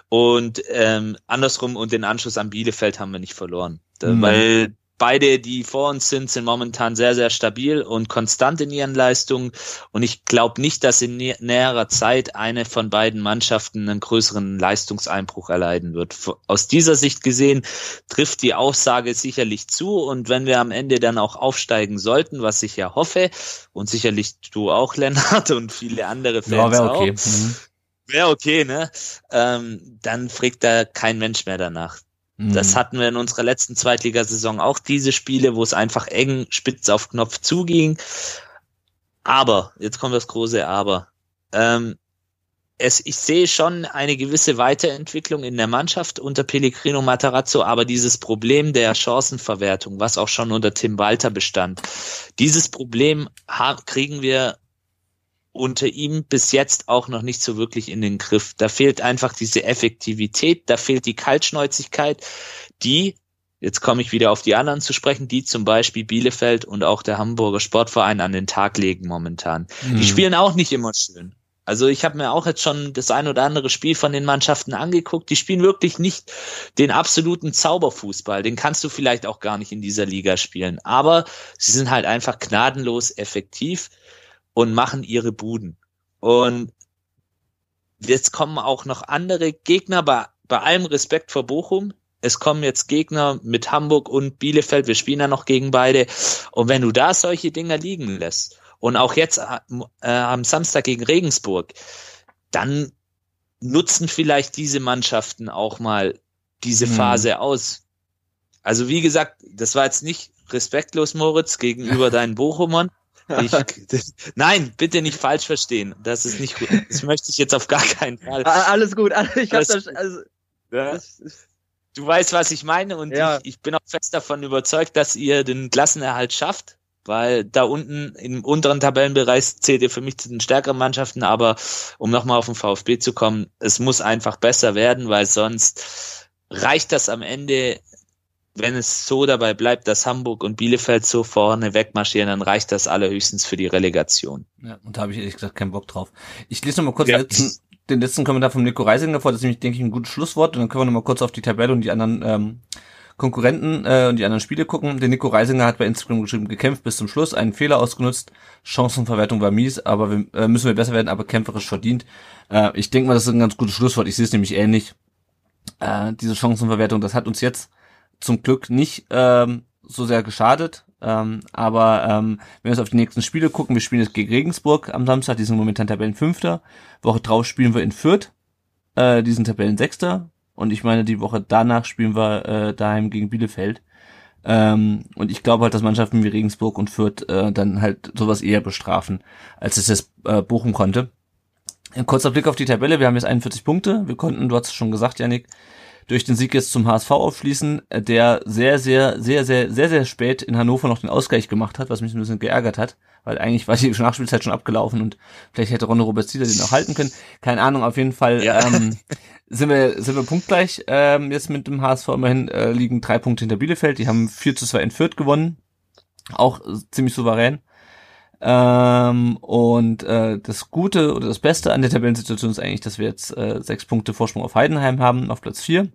und ähm, andersrum und den Anschluss an Bielefeld haben wir nicht verloren. Mhm. Weil beide, die vor uns sind, sind momentan sehr, sehr stabil und konstant in ihren Leistungen. Und ich glaube nicht, dass in nä näherer Zeit eine von beiden Mannschaften einen größeren Leistungseinbruch erleiden wird. Aus dieser Sicht gesehen trifft die Aussage sicherlich zu. Und wenn wir am Ende dann auch aufsteigen sollten, was ich ja hoffe, und sicherlich du auch, [LAUGHS] Lennart, und viele andere Fans ja, okay. auch, mhm. wäre okay, ne? Ähm, dann fragt da kein Mensch mehr danach. Das mhm. hatten wir in unserer letzten Zweitligasaison auch diese Spiele, wo es einfach eng spitz auf Knopf zuging. Aber, jetzt kommt das große Aber. Ähm, es, ich sehe schon eine gewisse Weiterentwicklung in der Mannschaft unter Pellegrino Matarazzo, aber dieses Problem der Chancenverwertung, was auch schon unter Tim Walter bestand, dieses Problem kriegen wir unter ihm bis jetzt auch noch nicht so wirklich in den Griff. Da fehlt einfach diese Effektivität, da fehlt die Kaltschnäuzigkeit, die, jetzt komme ich wieder auf die anderen zu sprechen, die zum Beispiel Bielefeld und auch der Hamburger Sportverein an den Tag legen momentan. Mhm. Die spielen auch nicht immer schön. Also ich habe mir auch jetzt schon das ein oder andere Spiel von den Mannschaften angeguckt. Die spielen wirklich nicht den absoluten Zauberfußball. Den kannst du vielleicht auch gar nicht in dieser Liga spielen. Aber sie sind halt einfach gnadenlos effektiv und machen ihre Buden. Und jetzt kommen auch noch andere Gegner bei, bei allem Respekt vor Bochum. Es kommen jetzt Gegner mit Hamburg und Bielefeld. Wir spielen ja noch gegen beide. Und wenn du da solche Dinger liegen lässt und auch jetzt äh, am Samstag gegen Regensburg, dann nutzen vielleicht diese Mannschaften auch mal diese hm. Phase aus. Also wie gesagt, das war jetzt nicht respektlos, Moritz, gegenüber [LAUGHS] deinen Bochumern. Ich, nein, bitte nicht falsch verstehen. Das ist nicht gut. Das möchte ich jetzt auf gar keinen Fall. Alles gut. Ich hab das, also, ja. das, du weißt, was ich meine und ja. ich, ich bin auch fest davon überzeugt, dass ihr den Klassenerhalt schafft, weil da unten im unteren Tabellenbereich zählt ihr für mich zu den stärkeren Mannschaften, aber um nochmal auf den VfB zu kommen, es muss einfach besser werden, weil sonst reicht das am Ende wenn es so dabei bleibt, dass Hamburg und Bielefeld so vorne wegmarschieren, dann reicht das allerhöchstens für die Relegation. Ja, und da habe ich ehrlich gesagt keinen Bock drauf. Ich lese noch mal kurz ja. den, letzten, den letzten Kommentar von Nico Reisinger vor, das ist nämlich, denke ich, ein gutes Schlusswort. Und dann können wir noch mal kurz auf die Tabelle und die anderen ähm, Konkurrenten äh, und die anderen Spiele gucken. Der Nico Reisinger hat bei Instagram geschrieben, gekämpft bis zum Schluss, einen Fehler ausgenutzt, Chancenverwertung war mies, aber wir, äh, müssen wir besser werden, aber kämpferisch verdient. Äh, ich denke mal, das ist ein ganz gutes Schlusswort. Ich sehe es nämlich ähnlich. Äh, diese Chancenverwertung, das hat uns jetzt zum Glück nicht ähm, so sehr geschadet. Ähm, aber ähm, wenn wir jetzt auf die nächsten Spiele gucken, wir spielen jetzt gegen Regensburg am Samstag, die sind momentan Tabellenfünfter. Woche drauf spielen wir in Fürth, äh, die sind Tabellensechster. Und ich meine, die Woche danach spielen wir äh, daheim gegen Bielefeld. Ähm, und ich glaube halt, dass Mannschaften wie Regensburg und Fürth äh, dann halt sowas eher bestrafen, als es jetzt äh, Bochum konnte. Ein kurzer Blick auf die Tabelle, wir haben jetzt 41 Punkte. Wir konnten, du hast es schon gesagt, Janik, durch den Sieg jetzt zum HSV aufschließen, äh, der sehr, sehr, sehr, sehr, sehr, sehr spät in Hannover noch den Ausgleich gemacht hat, was mich ein bisschen geärgert hat, weil eigentlich war die [LAUGHS] Nachspielzeit schon abgelaufen und vielleicht hätte Ronne Robert Zieler den noch halten können. Keine Ahnung, auf jeden Fall ja. ähm, sind wir sind wir punktgleich ähm, jetzt mit dem HSV immerhin, äh, liegen drei Punkte hinter Bielefeld, die haben 4 zu 2 in Fürth gewonnen, auch ziemlich souverän. Ähm, und äh, das Gute oder das Beste an der Tabellensituation ist eigentlich, dass wir jetzt äh, sechs Punkte Vorsprung auf Heidenheim haben, auf Platz vier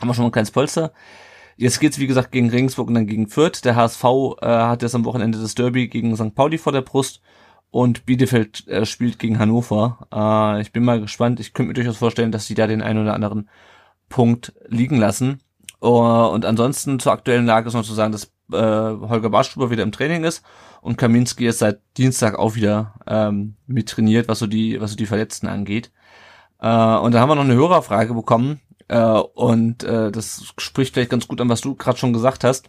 haben wir schon mal ein kleines Polster. Jetzt geht's wie gesagt gegen Regensburg und dann gegen Fürth. Der HSV äh, hat jetzt am Wochenende das Derby gegen St. Pauli vor der Brust und Bielefeld äh, spielt gegen Hannover. Äh, ich bin mal gespannt. Ich könnte mir durchaus vorstellen, dass sie da den einen oder anderen Punkt liegen lassen. Uh, und ansonsten zur aktuellen Lage ist noch zu sagen, dass äh, Holger Barstuber wieder im Training ist und Kaminski jetzt seit Dienstag auch wieder ähm, mit trainiert, was so die, was so die Verletzten angeht. Äh, und da haben wir noch eine Hörerfrage bekommen, äh, und äh, das spricht vielleicht ganz gut an, was du gerade schon gesagt hast.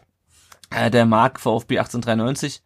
Äh, der Mark VfB 1893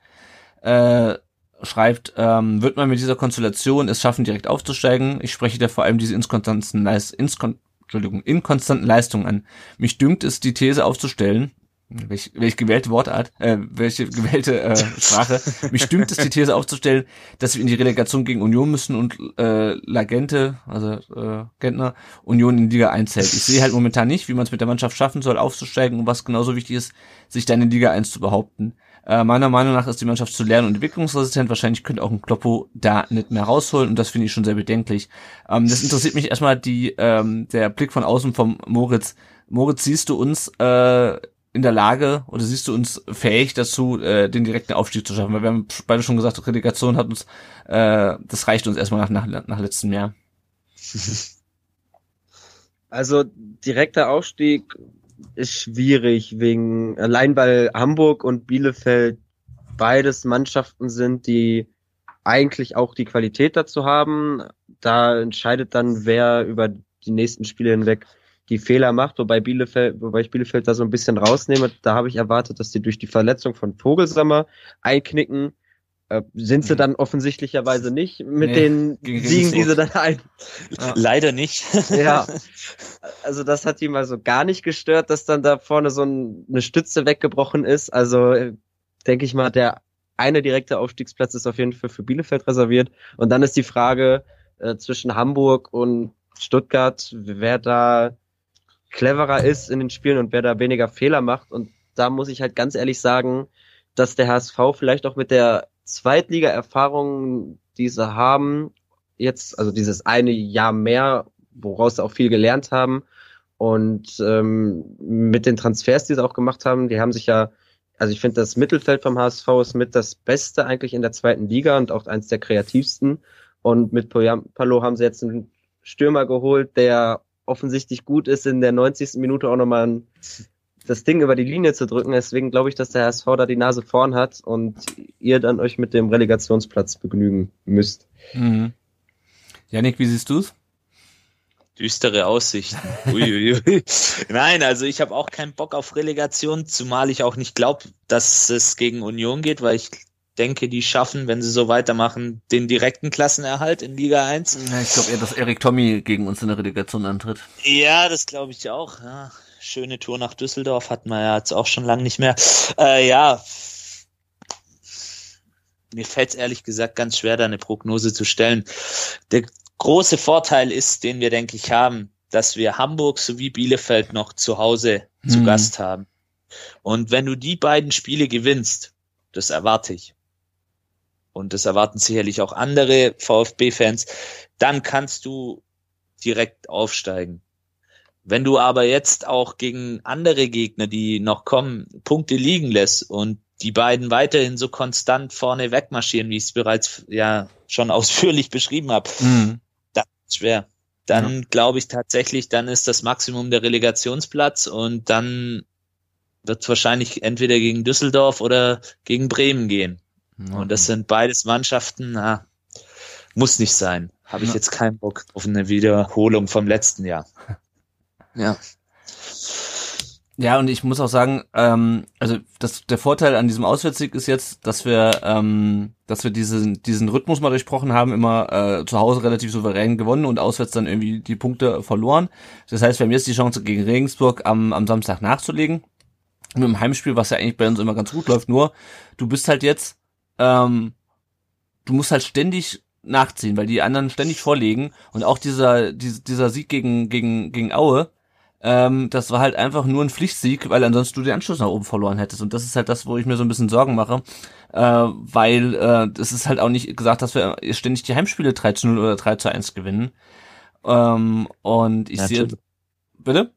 äh, schreibt, ähm, wird man mit dieser Konstellation es schaffen, direkt aufzusteigen? Ich spreche da vor allem diese inkonstanten, Leist Inskon inkonstanten Leistungen an. Mich dünkt es, die These aufzustellen, welche, welche gewählte Wortart, äh, welche gewählte äh, Sprache. Mich stimmt es, die These aufzustellen, dass wir in die Relegation gegen Union müssen und äh, Lagente, also äh, Gentner, Union in Liga 1 hält. Ich sehe halt momentan nicht, wie man es mit der Mannschaft schaffen soll, aufzusteigen und was genauso wichtig ist, sich dann in Liga 1 zu behaupten. Äh, meiner Meinung nach ist die Mannschaft zu lernen und entwicklungsresistent. Wahrscheinlich könnte auch ein Kloppo da nicht mehr rausholen und das finde ich schon sehr bedenklich. Ähm, das interessiert mich erstmal die ähm, der Blick von außen vom Moritz. Moritz, siehst du uns äh, in der Lage oder siehst du uns fähig dazu, äh, den direkten Aufstieg zu schaffen? Weil wir haben beide schon gesagt, Relegation hat uns, äh, das reicht uns erstmal nach, nach, nach letztem Jahr. [LAUGHS] Also direkter Aufstieg ist schwierig wegen allein weil Hamburg und Bielefeld beides Mannschaften sind, die eigentlich auch die Qualität dazu haben. Da entscheidet dann, wer über die nächsten Spiele hinweg die Fehler macht, wobei Bielefeld, wobei ich Bielefeld da so ein bisschen rausnehme. Da habe ich erwartet, dass die durch die Verletzung von Vogelsammer einknicken. Äh, sind sie dann offensichtlicherweise nicht mit Nee, den Siegen, die sie dann ein. [LAUGHS] Leider nicht. Ja. [LAUGHS] Also das hat die mal so gar nicht gestört, dass dann da vorne so ein, eine Stütze weggebrochen ist. Also äh, denke ich mal, der eine direkte Aufstiegsplatz ist auf jeden Fall für Bielefeld reserviert. Und dann ist die Frage äh, zwischen Hamburg und Stuttgart, wer da cleverer ist in den Spielen und wer da weniger Fehler macht. Und da muss ich halt ganz ehrlich sagen, dass der HSV vielleicht auch mit der Zweitliga-Erfahrung, die sie haben, jetzt, also dieses eine Jahr mehr, woraus sie auch viel gelernt haben. Und ähm, mit den Transfers, die sie auch gemacht haben, die haben sich ja, also ich finde, das Mittelfeld vom HSV ist mit das Beste eigentlich in der zweiten Liga und auch eins der kreativsten. Und mit Palo haben sie jetzt einen Stürmer geholt, der offensichtlich gut ist, in der 90. Minute auch nochmal ein, das Ding über die Linie zu drücken. Deswegen glaube ich, dass der HSV da die Nase vorn hat und ihr dann euch mit dem Relegationsplatz begnügen müsst. Mhm. Janik, wie siehst du's? Düstere Aussichten. Uiuiui. Nein, also ich habe auch keinen Bock auf Relegation, zumal ich auch nicht glaube, dass es gegen Union geht, weil ich denke, die schaffen, wenn sie so weitermachen, den direkten Klassenerhalt in Liga 1. Ja, ich glaube eher, dass Erik Tommy gegen uns in der Relegation antritt. Ja, das glaube ich auch. Ja, schöne Tour nach Düsseldorf hatten wir ja jetzt auch schon lange nicht mehr. Äh, ja, mir fällt es ehrlich gesagt ganz schwer, da eine Prognose zu stellen. Der große Vorteil ist, den wir, denke ich, haben, dass wir Hamburg sowie Bielefeld noch zu Hause zu Mhm. Gast haben. Und wenn du die beiden Spiele gewinnst, das erwarte ich. Und das erwarten sicherlich auch andere VfB-Fans, dann kannst du direkt aufsteigen. Wenn du aber jetzt auch gegen andere Gegner, die noch kommen, Punkte liegen lässt und die beiden weiterhin so konstant vorne wegmarschieren, wie ich es bereits ja schon [LAUGHS] ausführlich beschrieben habe, Mhm. dann ist schwer. Dann glaube ich tatsächlich, dann ist das Maximum der Relegationsplatz und dann wird es wahrscheinlich entweder gegen Düsseldorf oder gegen Bremen gehen. Und das sind beides Mannschaften, na, muss nicht sein. Habe ich Ja. jetzt keinen Bock auf eine Wiederholung vom letzten Jahr. [LAUGHS] Ja. Ja, und ich muss auch sagen, ähm, also das, der Vorteil an diesem Auswärtssieg ist jetzt, dass wir, ähm, dass wir diesen, diesen Rhythmus mal durchbrochen haben, immer äh, zu Hause relativ souverän gewonnen und auswärts dann irgendwie die Punkte verloren. Das heißt, wir haben jetzt die Chance gegen Regensburg am, am Samstag nachzulegen. Mit dem Heimspiel, was ja eigentlich bei uns immer ganz gut läuft, nur du bist halt jetzt, ähm, du musst halt ständig nachziehen, weil die anderen ständig vorlegen und auch dieser, dieser, dieser Sieg gegen, gegen, gegen Aue, ähm, das war halt einfach nur ein Pflichtsieg, weil ansonsten du den Anschluss nach oben verloren hättest. Und das ist halt das, wo ich mir so ein bisschen Sorgen mache, äh, weil äh, das ist halt auch nicht gesagt, dass wir ständig die Heimspiele 3 zu 0 oder 3 zu 1 gewinnen. Ähm, und ich sehe, Natürlich. bitte?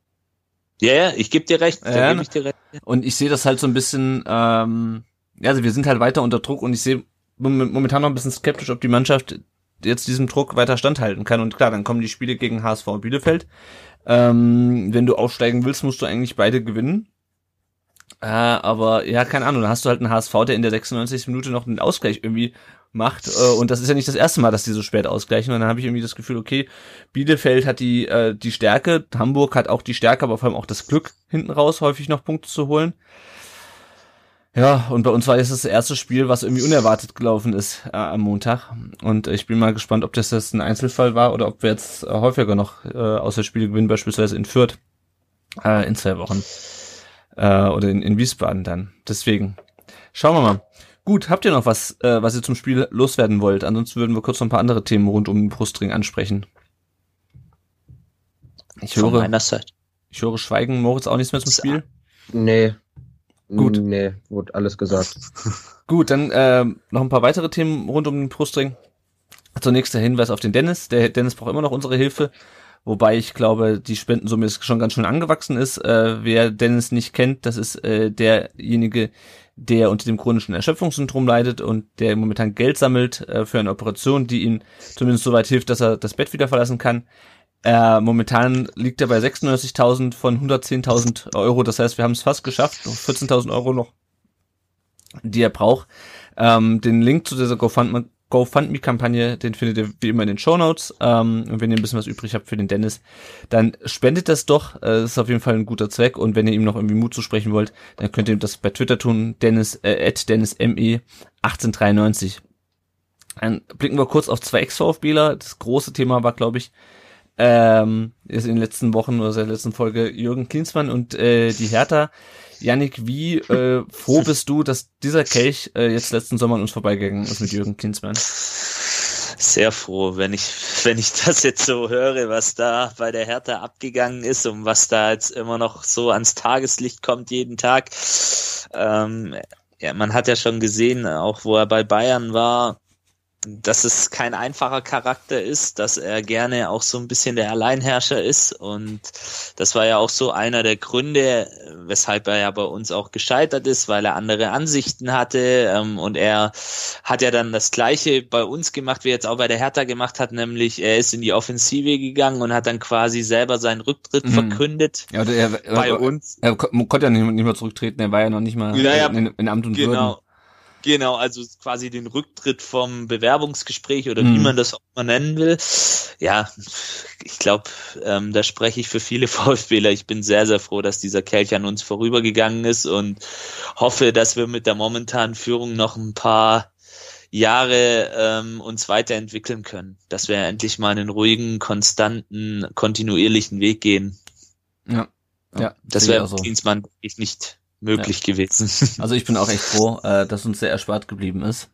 Ja, ja, ich gebe dir recht. Ja, gebe ich dir recht. Und ich sehe das halt so ein bisschen, ähm, ja, also wir sind halt weiter unter Druck und ich sehe mom- momentan noch ein bisschen skeptisch, ob die Mannschaft jetzt diesem Druck weiter standhalten kann. Und klar, dann kommen die Spiele gegen HSV und Bielefeld. Ähm, wenn du aufsteigen willst, musst du eigentlich beide gewinnen. Äh, aber ja, keine Ahnung, dann hast du halt einen HSV, der in der 96. Minute noch einen Ausgleich irgendwie macht. Äh, und das ist ja nicht das erste Mal, dass die so spät ausgleichen. Und dann habe ich irgendwie das Gefühl, okay, Bielefeld hat die, äh, die Stärke, Hamburg hat auch die Stärke, aber vor allem auch das Glück, hinten raus häufig noch Punkte zu holen. Ja, und bei uns war jetzt das erste Spiel, was irgendwie unerwartet gelaufen ist äh, am Montag. Und ich bin mal gespannt, ob das jetzt ein Einzelfall war oder ob wir jetzt äh, häufiger noch äh, Auswärtsspiele gewinnen, beispielsweise in Fürth äh, in zwei Wochen. Äh, oder in, in Wiesbaden dann. Deswegen. Schauen wir mal. Gut, habt ihr noch was, äh, was ihr zum Spiel loswerden wollt? Ansonsten würden wir kurz noch ein paar andere Themen rund um den Brustring ansprechen. Ich Von höre, ich höre Schweigen, Moritz auch nichts mehr zum Spiel. Nee. Gut. Nee, wurde alles gesagt. [LAUGHS] Gut, dann ähm, noch ein paar weitere Themen rund um den Brustring. Zunächst der Hinweis auf den Dennis. Der Dennis braucht immer noch unsere Hilfe Wobei ich glaube, die Spendensumme ist schon ganz schön angewachsen ist. Äh, wer Dennis nicht kennt, das ist äh, derjenige, der unter dem chronischen Erschöpfungssyndrom leidet und der momentan Geld sammelt äh, für eine Operation, die ihm zumindest so weit hilft, dass er das Bett wieder verlassen kann. Äh, momentan liegt er bei 96.000 von 110.000 Euro. Das heißt, wir haben es fast geschafft. 14.000 Euro noch, die er braucht. Ähm, den Link zu dieser GoFundMe GoFundMe-Kampagne, den findet ihr wie immer in den Show Notes. Ähm, und wenn ihr ein bisschen was übrig habt für den Dennis, dann spendet das doch. Äh, das ist auf jeden Fall ein guter Zweck. Und wenn ihr ihm noch irgendwie Mut zusprechen wollt, dann könnt ihr das bei Twitter tun. Dennis, äh, at DennisME 1893. Dann blicken wir kurz auf zwei Ex-VfBler. Das große Thema war, glaube ich, ähm, ist in den letzten Wochen oder seit der letzten Folge Jürgen Klinsmann und äh, die Hertha. Yannick, wie äh, froh bist du, dass dieser Kelch äh, jetzt letzten Sommer an uns vorbeigegangen ist mit Jürgen Klinsmann? Sehr froh, wenn ich, wenn ich das jetzt so höre, was da bei der Hertha abgegangen ist und was da jetzt immer noch so ans Tageslicht kommt jeden Tag. Ähm, ja, man hat ja schon gesehen, auch wo er bei Bayern war, dass es kein einfacher Charakter ist, dass er gerne auch so ein bisschen der Alleinherrscher ist. Und das war ja auch so einer der Gründe, weshalb er ja bei uns auch gescheitert ist, weil er andere Ansichten hatte. Ähm, und er hat ja dann das Gleiche bei uns gemacht, wie er jetzt auch bei der Hertha gemacht hat, nämlich er ist in die Offensive gegangen und hat dann quasi selber seinen Rücktritt mhm. verkündet. Ja, er, er, bei er, uns. Er konnte ja nicht, nicht mehr zurücktreten, er war ja noch nicht mal naja, in, in Amt und genau. Würden. Genau, also quasi den Rücktritt vom Bewerbungsgespräch oder mhm. wie man das auch mal nennen will. Ja, ich glaube, ähm, da spreche ich für viele [LAUGHS] VfBler. Ich bin sehr, sehr froh, dass dieser Kelch an uns vorübergegangen ist und hoffe, dass wir mit der momentanen Führung noch ein paar Jahre ähm, uns weiterentwickeln können. Dass wir endlich mal einen ruhigen, konstanten, kontinuierlichen Weg gehen. Ja. Ja, das wäre so. Dienstmann nicht möglich ja. gewesen. [LAUGHS] Also ich bin auch echt froh, äh, dass uns sehr erspart geblieben ist.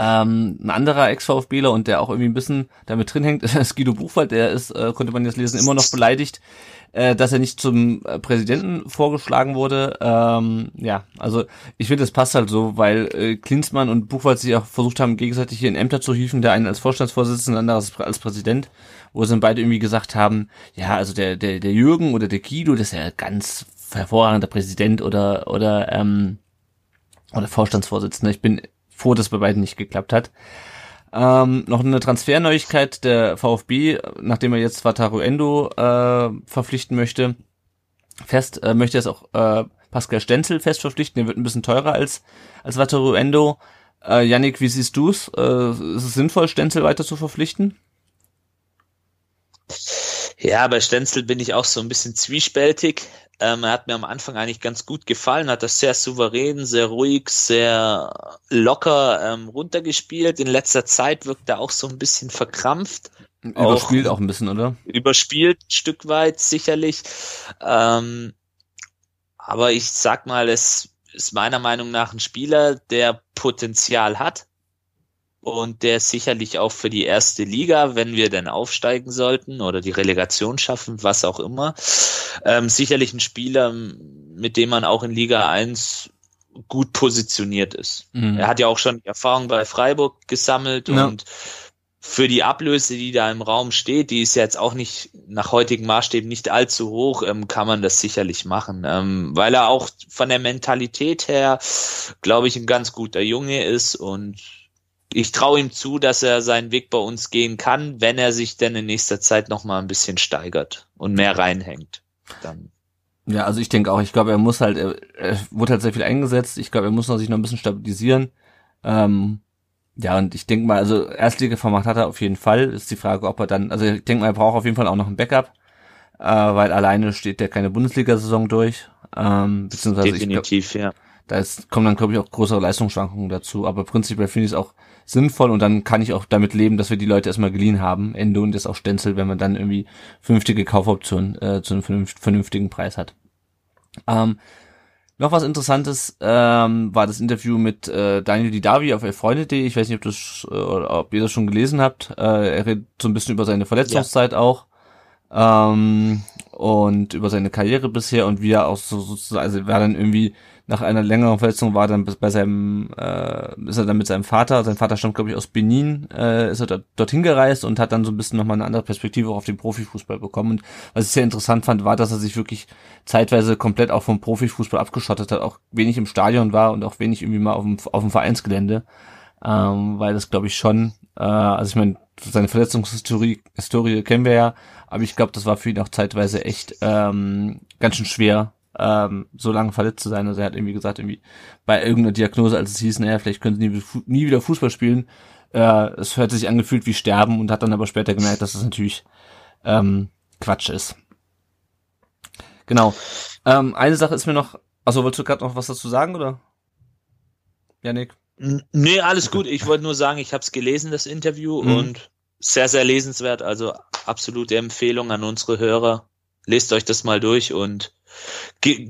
Ähm, ein anderer Ex-VfBler und der auch irgendwie ein bisschen damit drin hängt, [LAUGHS] ist Guido Buchwald, der ist, äh, konnte man jetzt lesen, immer noch beleidigt, äh, dass er nicht zum äh, Präsidenten vorgeschlagen wurde. Ähm, ja, also ich finde, das passt halt so, weil äh, Klinsmann und Buchwald sich auch versucht haben, gegenseitig hier in Ämter zu hieven, der eine als Vorstandsvorsitzender, der andere als, als Präsident, wo sie dann beide irgendwie gesagt haben, ja, also der, der, der Jürgen oder der Guido, das ist ja ganz hervorragender Präsident oder oder ähm, oder Vorstandsvorsitzender. Ich bin froh, dass bei beiden nicht geklappt hat. Ähm, noch eine Transferneuigkeit der VfB, nachdem er jetzt Wataru Endo äh, verpflichten möchte. Fest äh, möchte er es auch äh, Pascal Stenzel fest verpflichten. Der wird ein bisschen teurer als als Wataru Endo. Äh, Yannick, wie siehst du's? Äh, ist es sinnvoll, Stenzel weiter zu verpflichten? Ja, bei Stenzel bin ich auch so ein bisschen zwiespältig. Ähm, er hat mir am Anfang eigentlich ganz gut gefallen, hat das sehr souverän, sehr ruhig, sehr locker ähm, runtergespielt. In letzter Zeit wirkt er auch so ein bisschen verkrampft. Überspielt auch, auch ein bisschen, oder? Überspielt ein Stück weit, sicherlich. Ähm, aber ich sag mal, es ist meiner Meinung nach ein Spieler, der Potenzial hat und der sicherlich auch für die erste Liga, wenn wir denn aufsteigen sollten oder die Relegation schaffen, was auch immer, ähm, sicherlich ein Spieler, mit dem man auch in Liga 1 gut positioniert ist. Mhm. Er hat ja auch schon Erfahrung bei Freiburg gesammelt ja. und für die Ablöse, die da im Raum steht, die ist jetzt auch nicht nach heutigen Maßstäben nicht allzu hoch, ähm, kann man das sicherlich machen, ähm, weil er auch von der Mentalität her, glaube ich, ein ganz guter Junge ist und ich traue ihm zu, dass er seinen Weg bei uns gehen kann, wenn er sich denn in nächster Zeit noch mal ein bisschen steigert und mehr reinhängt. Dann. Ja, also ich denke auch, ich glaube, er muss halt, er, er wurde halt sehr viel eingesetzt. Ich glaube, er muss noch sich noch ein bisschen stabilisieren. Ähm, ja, und ich denke mal, also Erstliga-Format hat er auf jeden Fall. Ist die Frage, ob er dann, also ich denke mal, er braucht auf jeden Fall auch noch ein Backup, äh, weil alleine steht der keine Bundesliga-Saison durch. Ähm, beziehungsweise Definitiv, glaub, ja. Da ist, kommen dann, glaube ich, auch größere Leistungsschwankungen dazu. Aber prinzipiell finde ich es auch sinnvoll und dann kann ich auch damit leben, dass wir die Leute erstmal geliehen haben, Ende und jetzt auch Stenzel, wenn man dann irgendwie vernünftige Kaufoptionen äh, zu einem vernünftigen Preis hat. Ähm, noch was Interessantes ähm, war das Interview mit äh, Daniel Didavi auf Freunde.de. Ich weiß nicht, ob, das, äh, ob ihr das schon gelesen habt. Äh, er redet so ein bisschen über seine Verletzungszeit ja. auch ähm, und über seine Karriere bisher und wie er auch so sozusagen, also war dann irgendwie nach einer längeren Verletzung war dann bei seinem, äh, ist er dann mit seinem Vater, sein Vater stammt glaube ich aus Benin, äh, ist er dort, dorthin gereist und hat dann so ein bisschen nochmal eine andere Perspektive auf den Profifußball bekommen. Und was ich sehr interessant fand, war, dass er sich wirklich zeitweise komplett auch vom Profifußball abgeschottet hat, auch wenig im Stadion war und auch wenig irgendwie mal auf dem, auf dem Vereinsgelände, ähm, weil das glaube ich schon, äh, also ich meine, seine Verletzungshistorie Historie kennen wir ja, aber ich glaube, das war für ihn auch zeitweise echt ähm, ganz schön schwer, ähm, so lange verletzt zu sein. Also er hat irgendwie gesagt, irgendwie bei irgendeiner Diagnose, als es hieß, naja, vielleicht können sie nie, nie wieder Fußball spielen, äh, es hört sich angefühlt wie Sterben und hat dann aber später gemerkt, dass das natürlich ähm, Quatsch ist. Genau. Ähm, eine Sache ist mir noch, also wolltest du gerade noch was dazu sagen, oder? Janik? Nee, alles gut. Ich wollte nur sagen, ich habe es gelesen, das Interview, mhm. und sehr, sehr lesenswert. Also absolute Empfehlung an unsere Hörer. Lest euch das mal durch und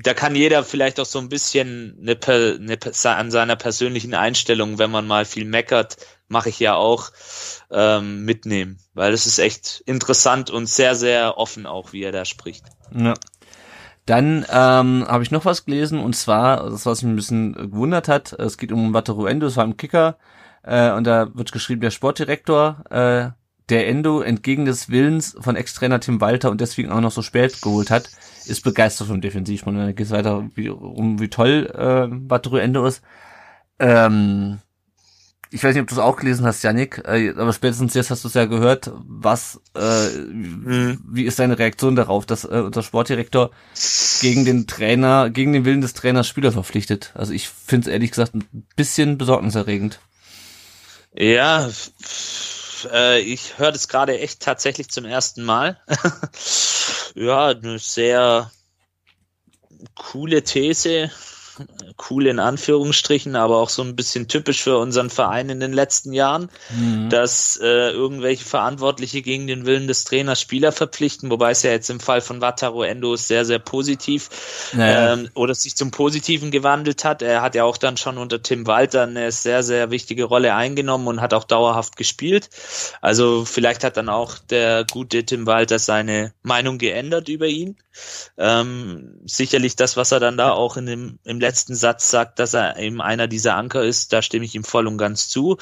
da kann jeder vielleicht auch so ein bisschen eine, eine, an seiner persönlichen Einstellung, wenn man mal viel meckert, mache ich ja auch, ähm, mitnehmen. Weil es ist echt interessant und sehr, sehr offen auch, wie er da spricht. Ja. Dann ähm, habe ich noch was gelesen und zwar, das was mich ein bisschen gewundert hat, es geht um Wataruendo, das war im Kicker äh, und da wird geschrieben, der Sportdirektor äh, der Endo entgegen des Willens von Ex-Trainer Tim Walter und deswegen auch noch so spät geholt hat, ist begeistert vom Defensiv. Und dann geht es weiter wie, um, wie toll äh, Wataru Endo ist. Ähm, ich weiß nicht, ob du es auch gelesen hast, Janik, äh, aber spätestens jetzt hast du es ja gehört. Was, äh, mhm. wie ist deine Reaktion darauf, dass äh, unser Sportdirektor gegen den Trainer, gegen den Willen des Trainers Spieler verpflichtet? Also ich finde es ehrlich gesagt ein bisschen besorgniserregend. Ja, äh, ich höre das gerade echt tatsächlich zum ersten Mal. [LAUGHS] ja, eine sehr coole These cool in Anführungsstrichen, aber auch so ein bisschen typisch für unseren Verein in den letzten Jahren, mhm. dass äh, irgendwelche Verantwortliche gegen den Willen des Trainers Spieler verpflichten, wobei es ja jetzt im Fall von Wataru Endo sehr, sehr positiv naja. ähm, oder sich zum Positiven gewandelt hat. Er hat ja auch dann schon unter Tim Walter eine sehr, sehr wichtige Rolle eingenommen und hat auch dauerhaft gespielt. Also vielleicht hat dann auch der gute Tim Walter seine Meinung geändert über ihn. Ähm, sicherlich das, was er dann da auch in dem, im letzten Satz sagt, dass er eben einer dieser Anker ist, da stimme ich ihm voll und ganz zu.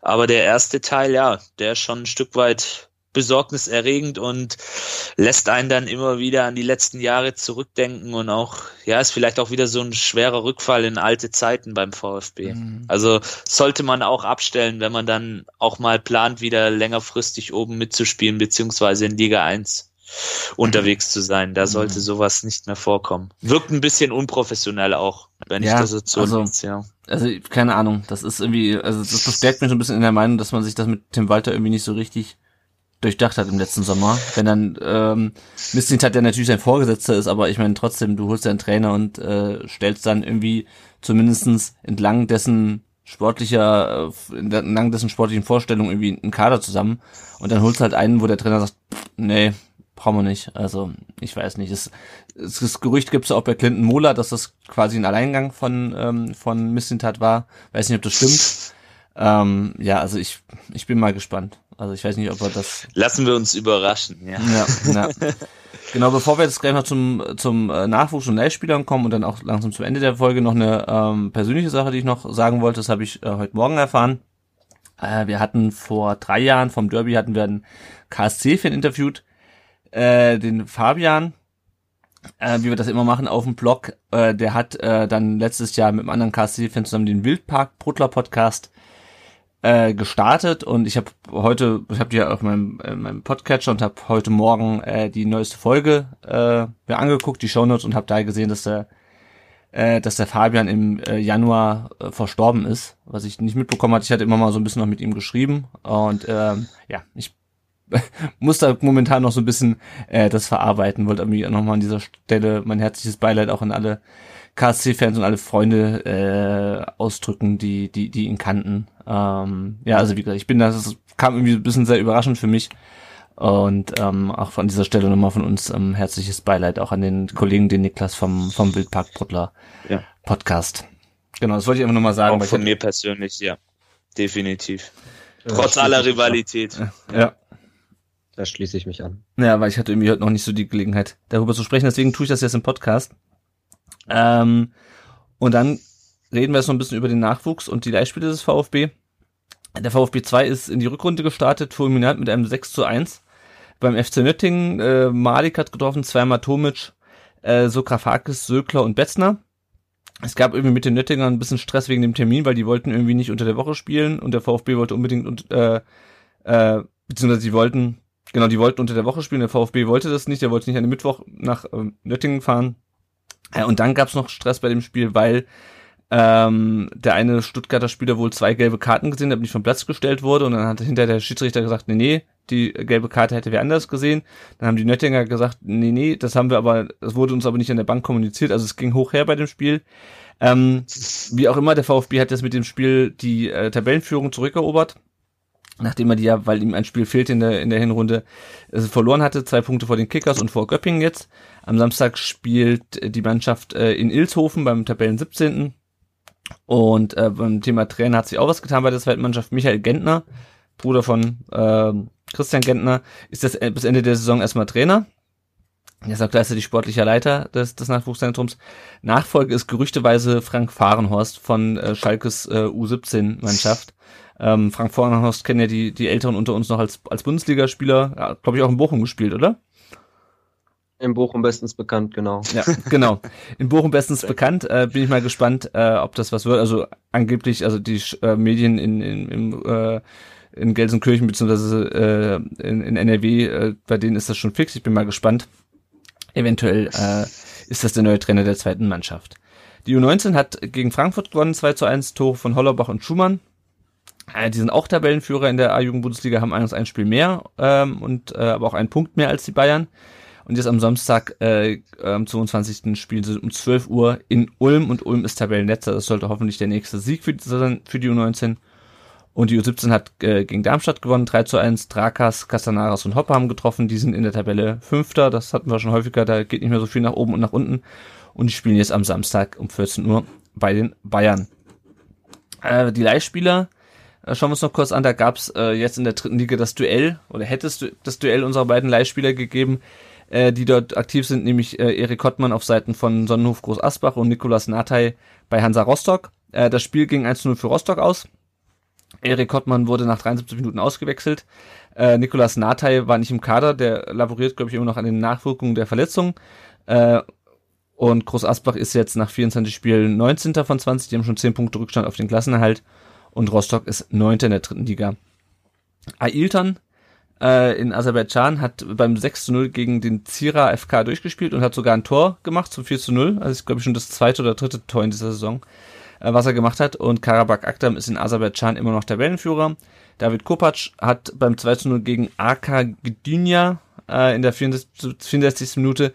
Aber der erste Teil, ja, der ist schon ein Stück weit besorgniserregend und lässt einen dann immer wieder an die letzten Jahre zurückdenken und auch, ja, ist vielleicht auch wieder so ein schwerer Rückfall in alte Zeiten beim VfB. Mhm. Also sollte man auch abstellen, wenn man dann auch mal plant, wieder längerfristig oben mitzuspielen, beziehungsweise in Liga 1 unterwegs zu sein. Da sollte mhm. sowas nicht mehr vorkommen. Wirkt ein bisschen unprofessionell auch, wenn ja, ich das so also, ja. Also keine Ahnung, das ist irgendwie, also das bestärkt mich so ein bisschen in der Meinung, dass man sich das mit Tim Walter irgendwie nicht so richtig durchdacht hat im letzten Sommer. Wenn dann ähm, Mistint hat, der natürlich sein Vorgesetzter ist, aber ich meine trotzdem, du holst deinen Trainer und äh, stellst dann irgendwie zumindestens entlang dessen sportlicher, äh, entlang dessen sportlichen Vorstellungen irgendwie einen Kader zusammen und dann holst du halt einen, wo der Trainer sagt, nee, brauchen wir nicht. Also ich weiß nicht. Es, es, das Gerücht gibt es auch bei Clinton Mola, dass das quasi ein Alleingang von ähm, von Missintat war. Weiß nicht, ob das stimmt. Ähm, ja, also ich ich bin mal gespannt. Also ich weiß nicht, ob wir das. Lassen wir uns überraschen. Ja. ja, ja. [LAUGHS] Genau, bevor wir jetzt gleich noch zum zum äh, Nachwuchs und Leihspielern kommen und dann auch langsam zum Ende der Folge noch eine ähm, persönliche Sache, die ich noch sagen wollte. Das habe ich äh, heute Morgen erfahren. Äh, wir hatten vor drei Jahren vom Derby hatten wir einen KSC-Fan interviewt, äh, den Fabian, äh, wie wir das immer machen, auf dem Blog. Äh, der hat äh, dann letztes Jahr mit einem anderen KSC-Fan zusammen den Wildpark Brutler Podcast äh, gestartet und ich habe heute, ich habe die ja auf meinem, äh, meinem Podcatcher und habe heute Morgen äh, die neueste Folge äh, mir angeguckt, die Shownotes und habe da gesehen, dass der äh, dass der Fabian im äh, Januar äh, verstorben ist, was ich nicht mitbekommen hatte. Ich hatte immer mal so ein bisschen noch mit ihm geschrieben und ähm, ja, ich [LAUGHS] muss da momentan noch so ein bisschen äh, das verarbeiten. Wollte irgendwie nochmal an dieser Stelle mein herzliches Beileid auch an alle KSC-Fans und alle Freunde äh, ausdrücken, die, die, die ihn kannten. Ähm, ja, also wie gesagt, ich bin das, das kam irgendwie ein bisschen sehr überraschend für mich. Und ähm, auch an dieser Stelle nochmal von uns ähm, herzliches Beileid auch an den Kollegen, den Niklas vom, vom Wildpark Bruttler ja. Podcast. Genau, das wollte ich einfach nochmal sagen. Auch von mir persönlich, ja. Definitiv. Trotz aller Rivalität. Ja. Da schließe ich mich an. Ja, weil ich hatte irgendwie heute noch nicht so die Gelegenheit, darüber zu sprechen. Deswegen tue ich das jetzt im Podcast. Ähm, Und dann reden wir jetzt noch ein bisschen über den Nachwuchs und die Leihspiele des VfB. Der VfB 2 ist in die Rückrunde gestartet, fulminant mit einem 6 zu 1. Beim FC Nöttingen, äh, Malik hat getroffen, zweimal Tomic, äh, Sokrafakis, Sökler und Betzner. Es gab irgendwie mit den Nöttingern ein bisschen Stress wegen dem Termin, weil die wollten irgendwie nicht unter der Woche spielen und der VfB wollte unbedingt, und, äh, äh, beziehungsweise die wollten, genau, die wollten unter der Woche spielen, der VfB wollte das nicht, der wollte nicht an dem Mittwoch nach äh, Nöttingen fahren. Äh, und dann gab's noch Stress bei dem Spiel, weil ähm, der eine Stuttgarter Spieler wohl zwei gelbe Karten gesehen hat, nicht vom Platz gestellt wurde und dann hat hinter der Schiedsrichter gesagt, nee, nee, die gelbe Karte hätte wer anders gesehen. Dann haben die Nöttinger gesagt, nee, nee, das haben wir aber, das wurde uns aber nicht an der Bank kommuniziert, also es ging hoch her bei dem Spiel. Ähm, wie auch immer, der VfB hat jetzt mit dem Spiel die äh, Tabellenführung zurückerobert, nachdem er die ja, weil ihm ein Spiel fehlt in der, in der Hinrunde, äh, verloren hatte, zwei Punkte vor den Kickers und vor Göppingen jetzt. Am Samstag spielt die Mannschaft äh, in Ilshofen beim Tabellen 17. Und äh, beim Thema Trainer hat sich auch was getan bei der zweiten Mannschaft. Michael Gentner, Bruder von äh, Christian Gentner, ist das äh, bis Ende der Saison erstmal Trainer. Er ist auch gleichzeitig sportlicher Leiter des, des Nachwuchszentrums. Nachfolge ist gerüchteweise Frank Fahrenhorst von äh, Schalkes äh, U17-Mannschaft. Ähm, Frank Fahrenhorst kennen ja die, die Älteren unter uns noch als, als Bundesligaspieler, ja, glaube ich auch in Bochum gespielt, oder? In Bochum bestens bekannt, genau. Ja, genau. In Bochum bestens bekannt. Äh, bin ich mal gespannt, äh, ob das was wird. Also angeblich, also die äh, Medien in, in, in, äh, in Gelsenkirchen beziehungsweise äh, in, in NRW, äh, bei denen ist das schon fix. Ich bin mal gespannt. Eventuell äh, ist das der neue Trainer der zweiten Mannschaft. Die U19 hat gegen Frankfurt gewonnen, 2 zu 1, Tore von Hollerbach und Schumann. Äh, die sind auch Tabellenführer in der A-Jugend-Bundesliga, haben eines ein Spiel mehr ähm, und äh, aber auch einen Punkt mehr als die Bayern. Und jetzt am Samstag, äh, am 22. spielen sie um 12 Uhr in Ulm und Ulm ist Tabellenletzter. Das sollte hoffentlich der nächste Sieg für die, für die U19. Und die U17 hat äh, gegen Darmstadt gewonnen, 3 zu 1. Drakas, Castanaras und Hopper haben getroffen. Die sind in der Tabelle Fünfter. Das hatten wir schon häufiger. Da geht nicht mehr so viel nach oben und nach unten. Und die spielen jetzt am Samstag um 14 Uhr bei den Bayern. Äh, die Leihspieler, schauen wir uns noch kurz an. Da gab's äh, jetzt in der dritten Liga das Duell, oder hätte es das Duell unserer beiden Leihspieler gegeben äh, die dort aktiv sind, nämlich äh, Erik Hottmann auf Seiten von Sonnenhof Groß Asbach und Nikolas Natay bei Hansa Rostock. Äh, das Spiel ging 1-0 für Rostock aus. Erik Hottmann wurde nach 73 Minuten ausgewechselt. Äh, Nikolas Natay war nicht im Kader, der laboriert, glaube ich, immer noch an den Nachwirkungen der Verletzung. Äh, und Groß Asbach ist jetzt nach 24 Spielen 19. von 20, die haben schon 10 Punkte Rückstand auf den Klassenerhalt. Und Rostock ist 9. in der dritten Liga. Ailton äh, in Aserbaidschan, hat beim 6 zu 0 gegen den Zira FK durchgespielt und hat sogar ein Tor gemacht zum 4 zu 0. Also ist, glaube ich, schon das zweite oder dritte Tor in dieser Saison, äh, was er gemacht hat. Und Karabakh Akdam ist in Aserbaidschan immer noch Tabellenführer. David Kopac hat beim 2 zu 0 gegen AK Gdynia äh, in der 64. 64. Minute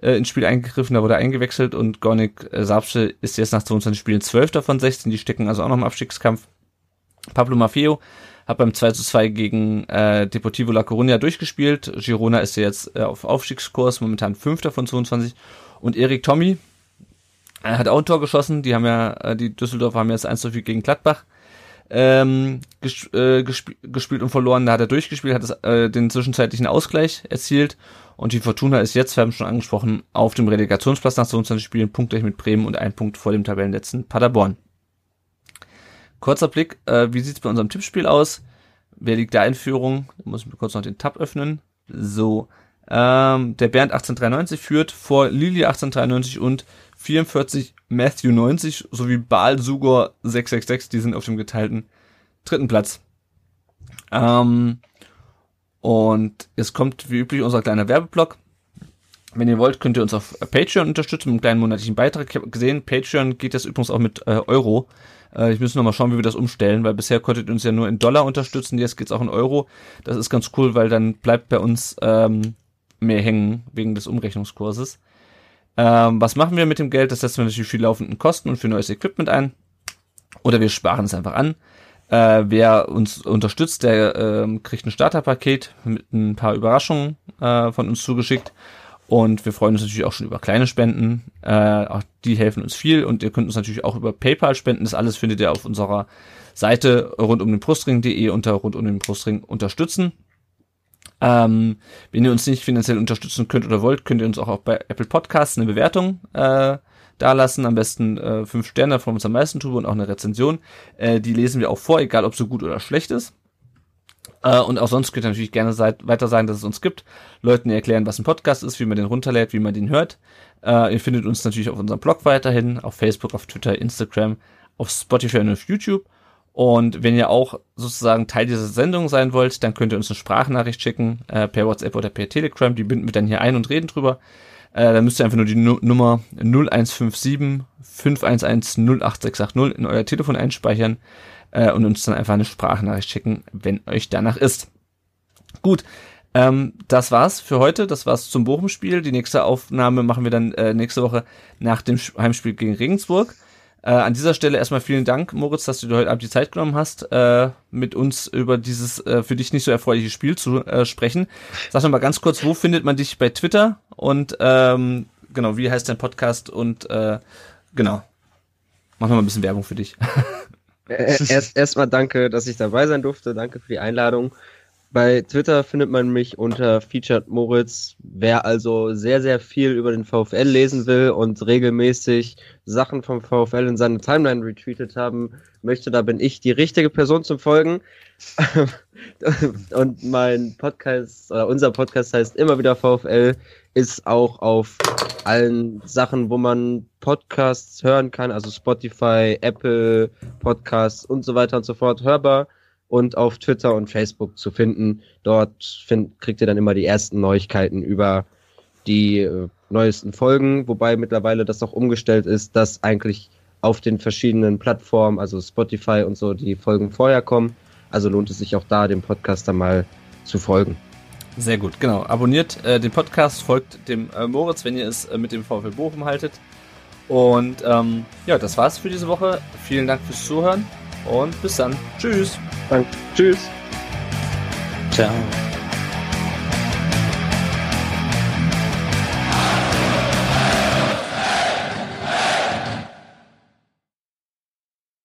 äh, ins Spiel eingegriffen, da wurde er eingewechselt und Gornik äh, Sapsche ist jetzt nach 22 Spielen 12. von 16, die stecken also auch noch im Abstiegskampf. Pablo Maffeo hat beim 2 zu 2 gegen äh, Deportivo La Coruña durchgespielt. Girona ist ja jetzt äh, auf Aufstiegskurs, momentan Fünfter von 22. Und Erik Tommy äh, hat auch ein Tor geschossen. Die haben ja, äh, die Düsseldorfer haben jetzt 1 zu 4 gegen Gladbach ähm, gesp äh, gesp gespielt und verloren. Da hat er durchgespielt, hat das, äh, den zwischenzeitlichen Ausgleich erzielt. Und die Fortuna ist jetzt, wir haben schon angesprochen, auf dem Relegationsplatz nach 22 Spielen, punktgleich mit Bremen und ein Punkt vor dem Tabellenletzten Paderborn. Kurzer Blick, äh, wie sieht's bei unserem Tippspiel aus? Wer liegt da in Führung? Da muss ich mir kurz noch den Tab öffnen. So, ähm, der Bernd 1893 führt vor Lili 1893 und 44 Matthew 90 sowie Baal Sugor 666, die sind auf dem geteilten dritten Platz. Ähm, und es kommt wie üblich unser kleiner Werbeblock. Wenn ihr wollt, könnt ihr uns auf Patreon unterstützen mit einem kleinen monatlichen Beitrag. Ich habe gesehen, Patreon geht das übrigens auch mit äh, Euro. Äh, ich muss noch mal schauen, wie wir das umstellen, weil bisher konntet ihr uns ja nur in Dollar unterstützen, jetzt geht's auch in Euro. Das ist ganz cool, weil dann bleibt bei uns ähm, mehr hängen wegen des Umrechnungskurses. Ähm, was machen wir mit dem Geld? Das setzen wir natürlich für laufenden Kosten und für neues Equipment ein. Oder wir sparen es einfach an. Äh, wer uns unterstützt, der äh, kriegt ein Starterpaket mit ein paar Überraschungen äh, von uns zugeschickt. Und wir freuen uns natürlich auch schon über kleine Spenden. Äh, auch die helfen uns viel. Und ihr könnt uns natürlich auch über PayPal spenden. Das alles findet ihr auf unserer Seite rund um den Brustring.de unter rund um den Brustring unterstützen. Ähm, wenn ihr uns nicht finanziell unterstützen könnt oder wollt, könnt ihr uns auch, bei Apple Podcasts eine Bewertung äh, da lassen, am besten äh, fünf Sterne von uns am meisten tun und auch eine Rezension. Äh, die lesen wir auch vor, egal ob so gut oder schlecht ist. Äh, und auch sonst könnt ihr natürlich gerne seit, weiter sagen, dass es uns gibt. Leuten erklären, was ein Podcast ist, wie man den runterlädt, wie man den hört. Äh, ihr findet uns natürlich auf unserem Blog weiterhin, auf Facebook, auf Twitter, Instagram, auf Spotify und auf YouTube. Und wenn ihr auch sozusagen Teil dieser Sendung sein wollt, dann könnt ihr uns eine Sprachnachricht schicken, äh, per WhatsApp oder per Telegram. Die binden wir dann hier ein und reden drüber. Äh, dann müsst ihr einfach nur die nu Nummer 0157 511 08680 in euer Telefon einspeichern äh, und uns dann einfach eine Sprachnachricht schicken, wenn euch danach ist. Gut, ähm, das war's für heute. Das war's zum Bochum-Spiel. Die nächste Aufnahme machen wir dann äh, nächste Woche nach dem Heimspiel gegen Regensburg. Äh, an dieser Stelle erstmal vielen Dank, Moritz, dass du dir heute Abend die Zeit genommen hast, äh, mit uns über dieses äh, für dich nicht so erfreuliche Spiel zu äh, sprechen. Sag doch mal ganz kurz, wo findet man dich bei Twitter und ähm, genau, wie heißt dein Podcast und äh, genau. Machen wir mal ein bisschen Werbung für dich. [LAUGHS] Äh, [LAUGHS] erst erstmal danke, dass ich dabei sein durfte. Danke für die Einladung. Bei Twitter findet man mich unter Featured Moritz. Wer also sehr, sehr viel über den VfL lesen will und regelmäßig Sachen vom VfL in seine Timeline retweetet haben möchte, da bin ich die richtige Person zum Folgen. [LAUGHS] und mein Podcast, oder unser Podcast heißt immer wieder VfL, ist auch auf allen Sachen, wo man Podcasts hören kann, also Spotify, Apple Podcasts und so weiter und so fort hörbar und auf Twitter und Facebook zu finden. Dort find, kriegt ihr dann immer die ersten Neuigkeiten über die äh, neuesten Folgen, wobei mittlerweile das auch umgestellt ist, dass eigentlich auf den verschiedenen Plattformen, also Spotify und so, die Folgen vorher kommen. Also lohnt es sich auch da, dem Podcaster mal zu folgen. Sehr gut, genau. Abonniert äh, den Podcast, folgt dem äh, Moritz, wenn ihr es äh, mit dem VfL Bochum haltet. Und ähm, ja, das war's für diese Woche. Vielen Dank fürs Zuhören und bis dann. Tschüss. Danke. Tschüss. Ciao.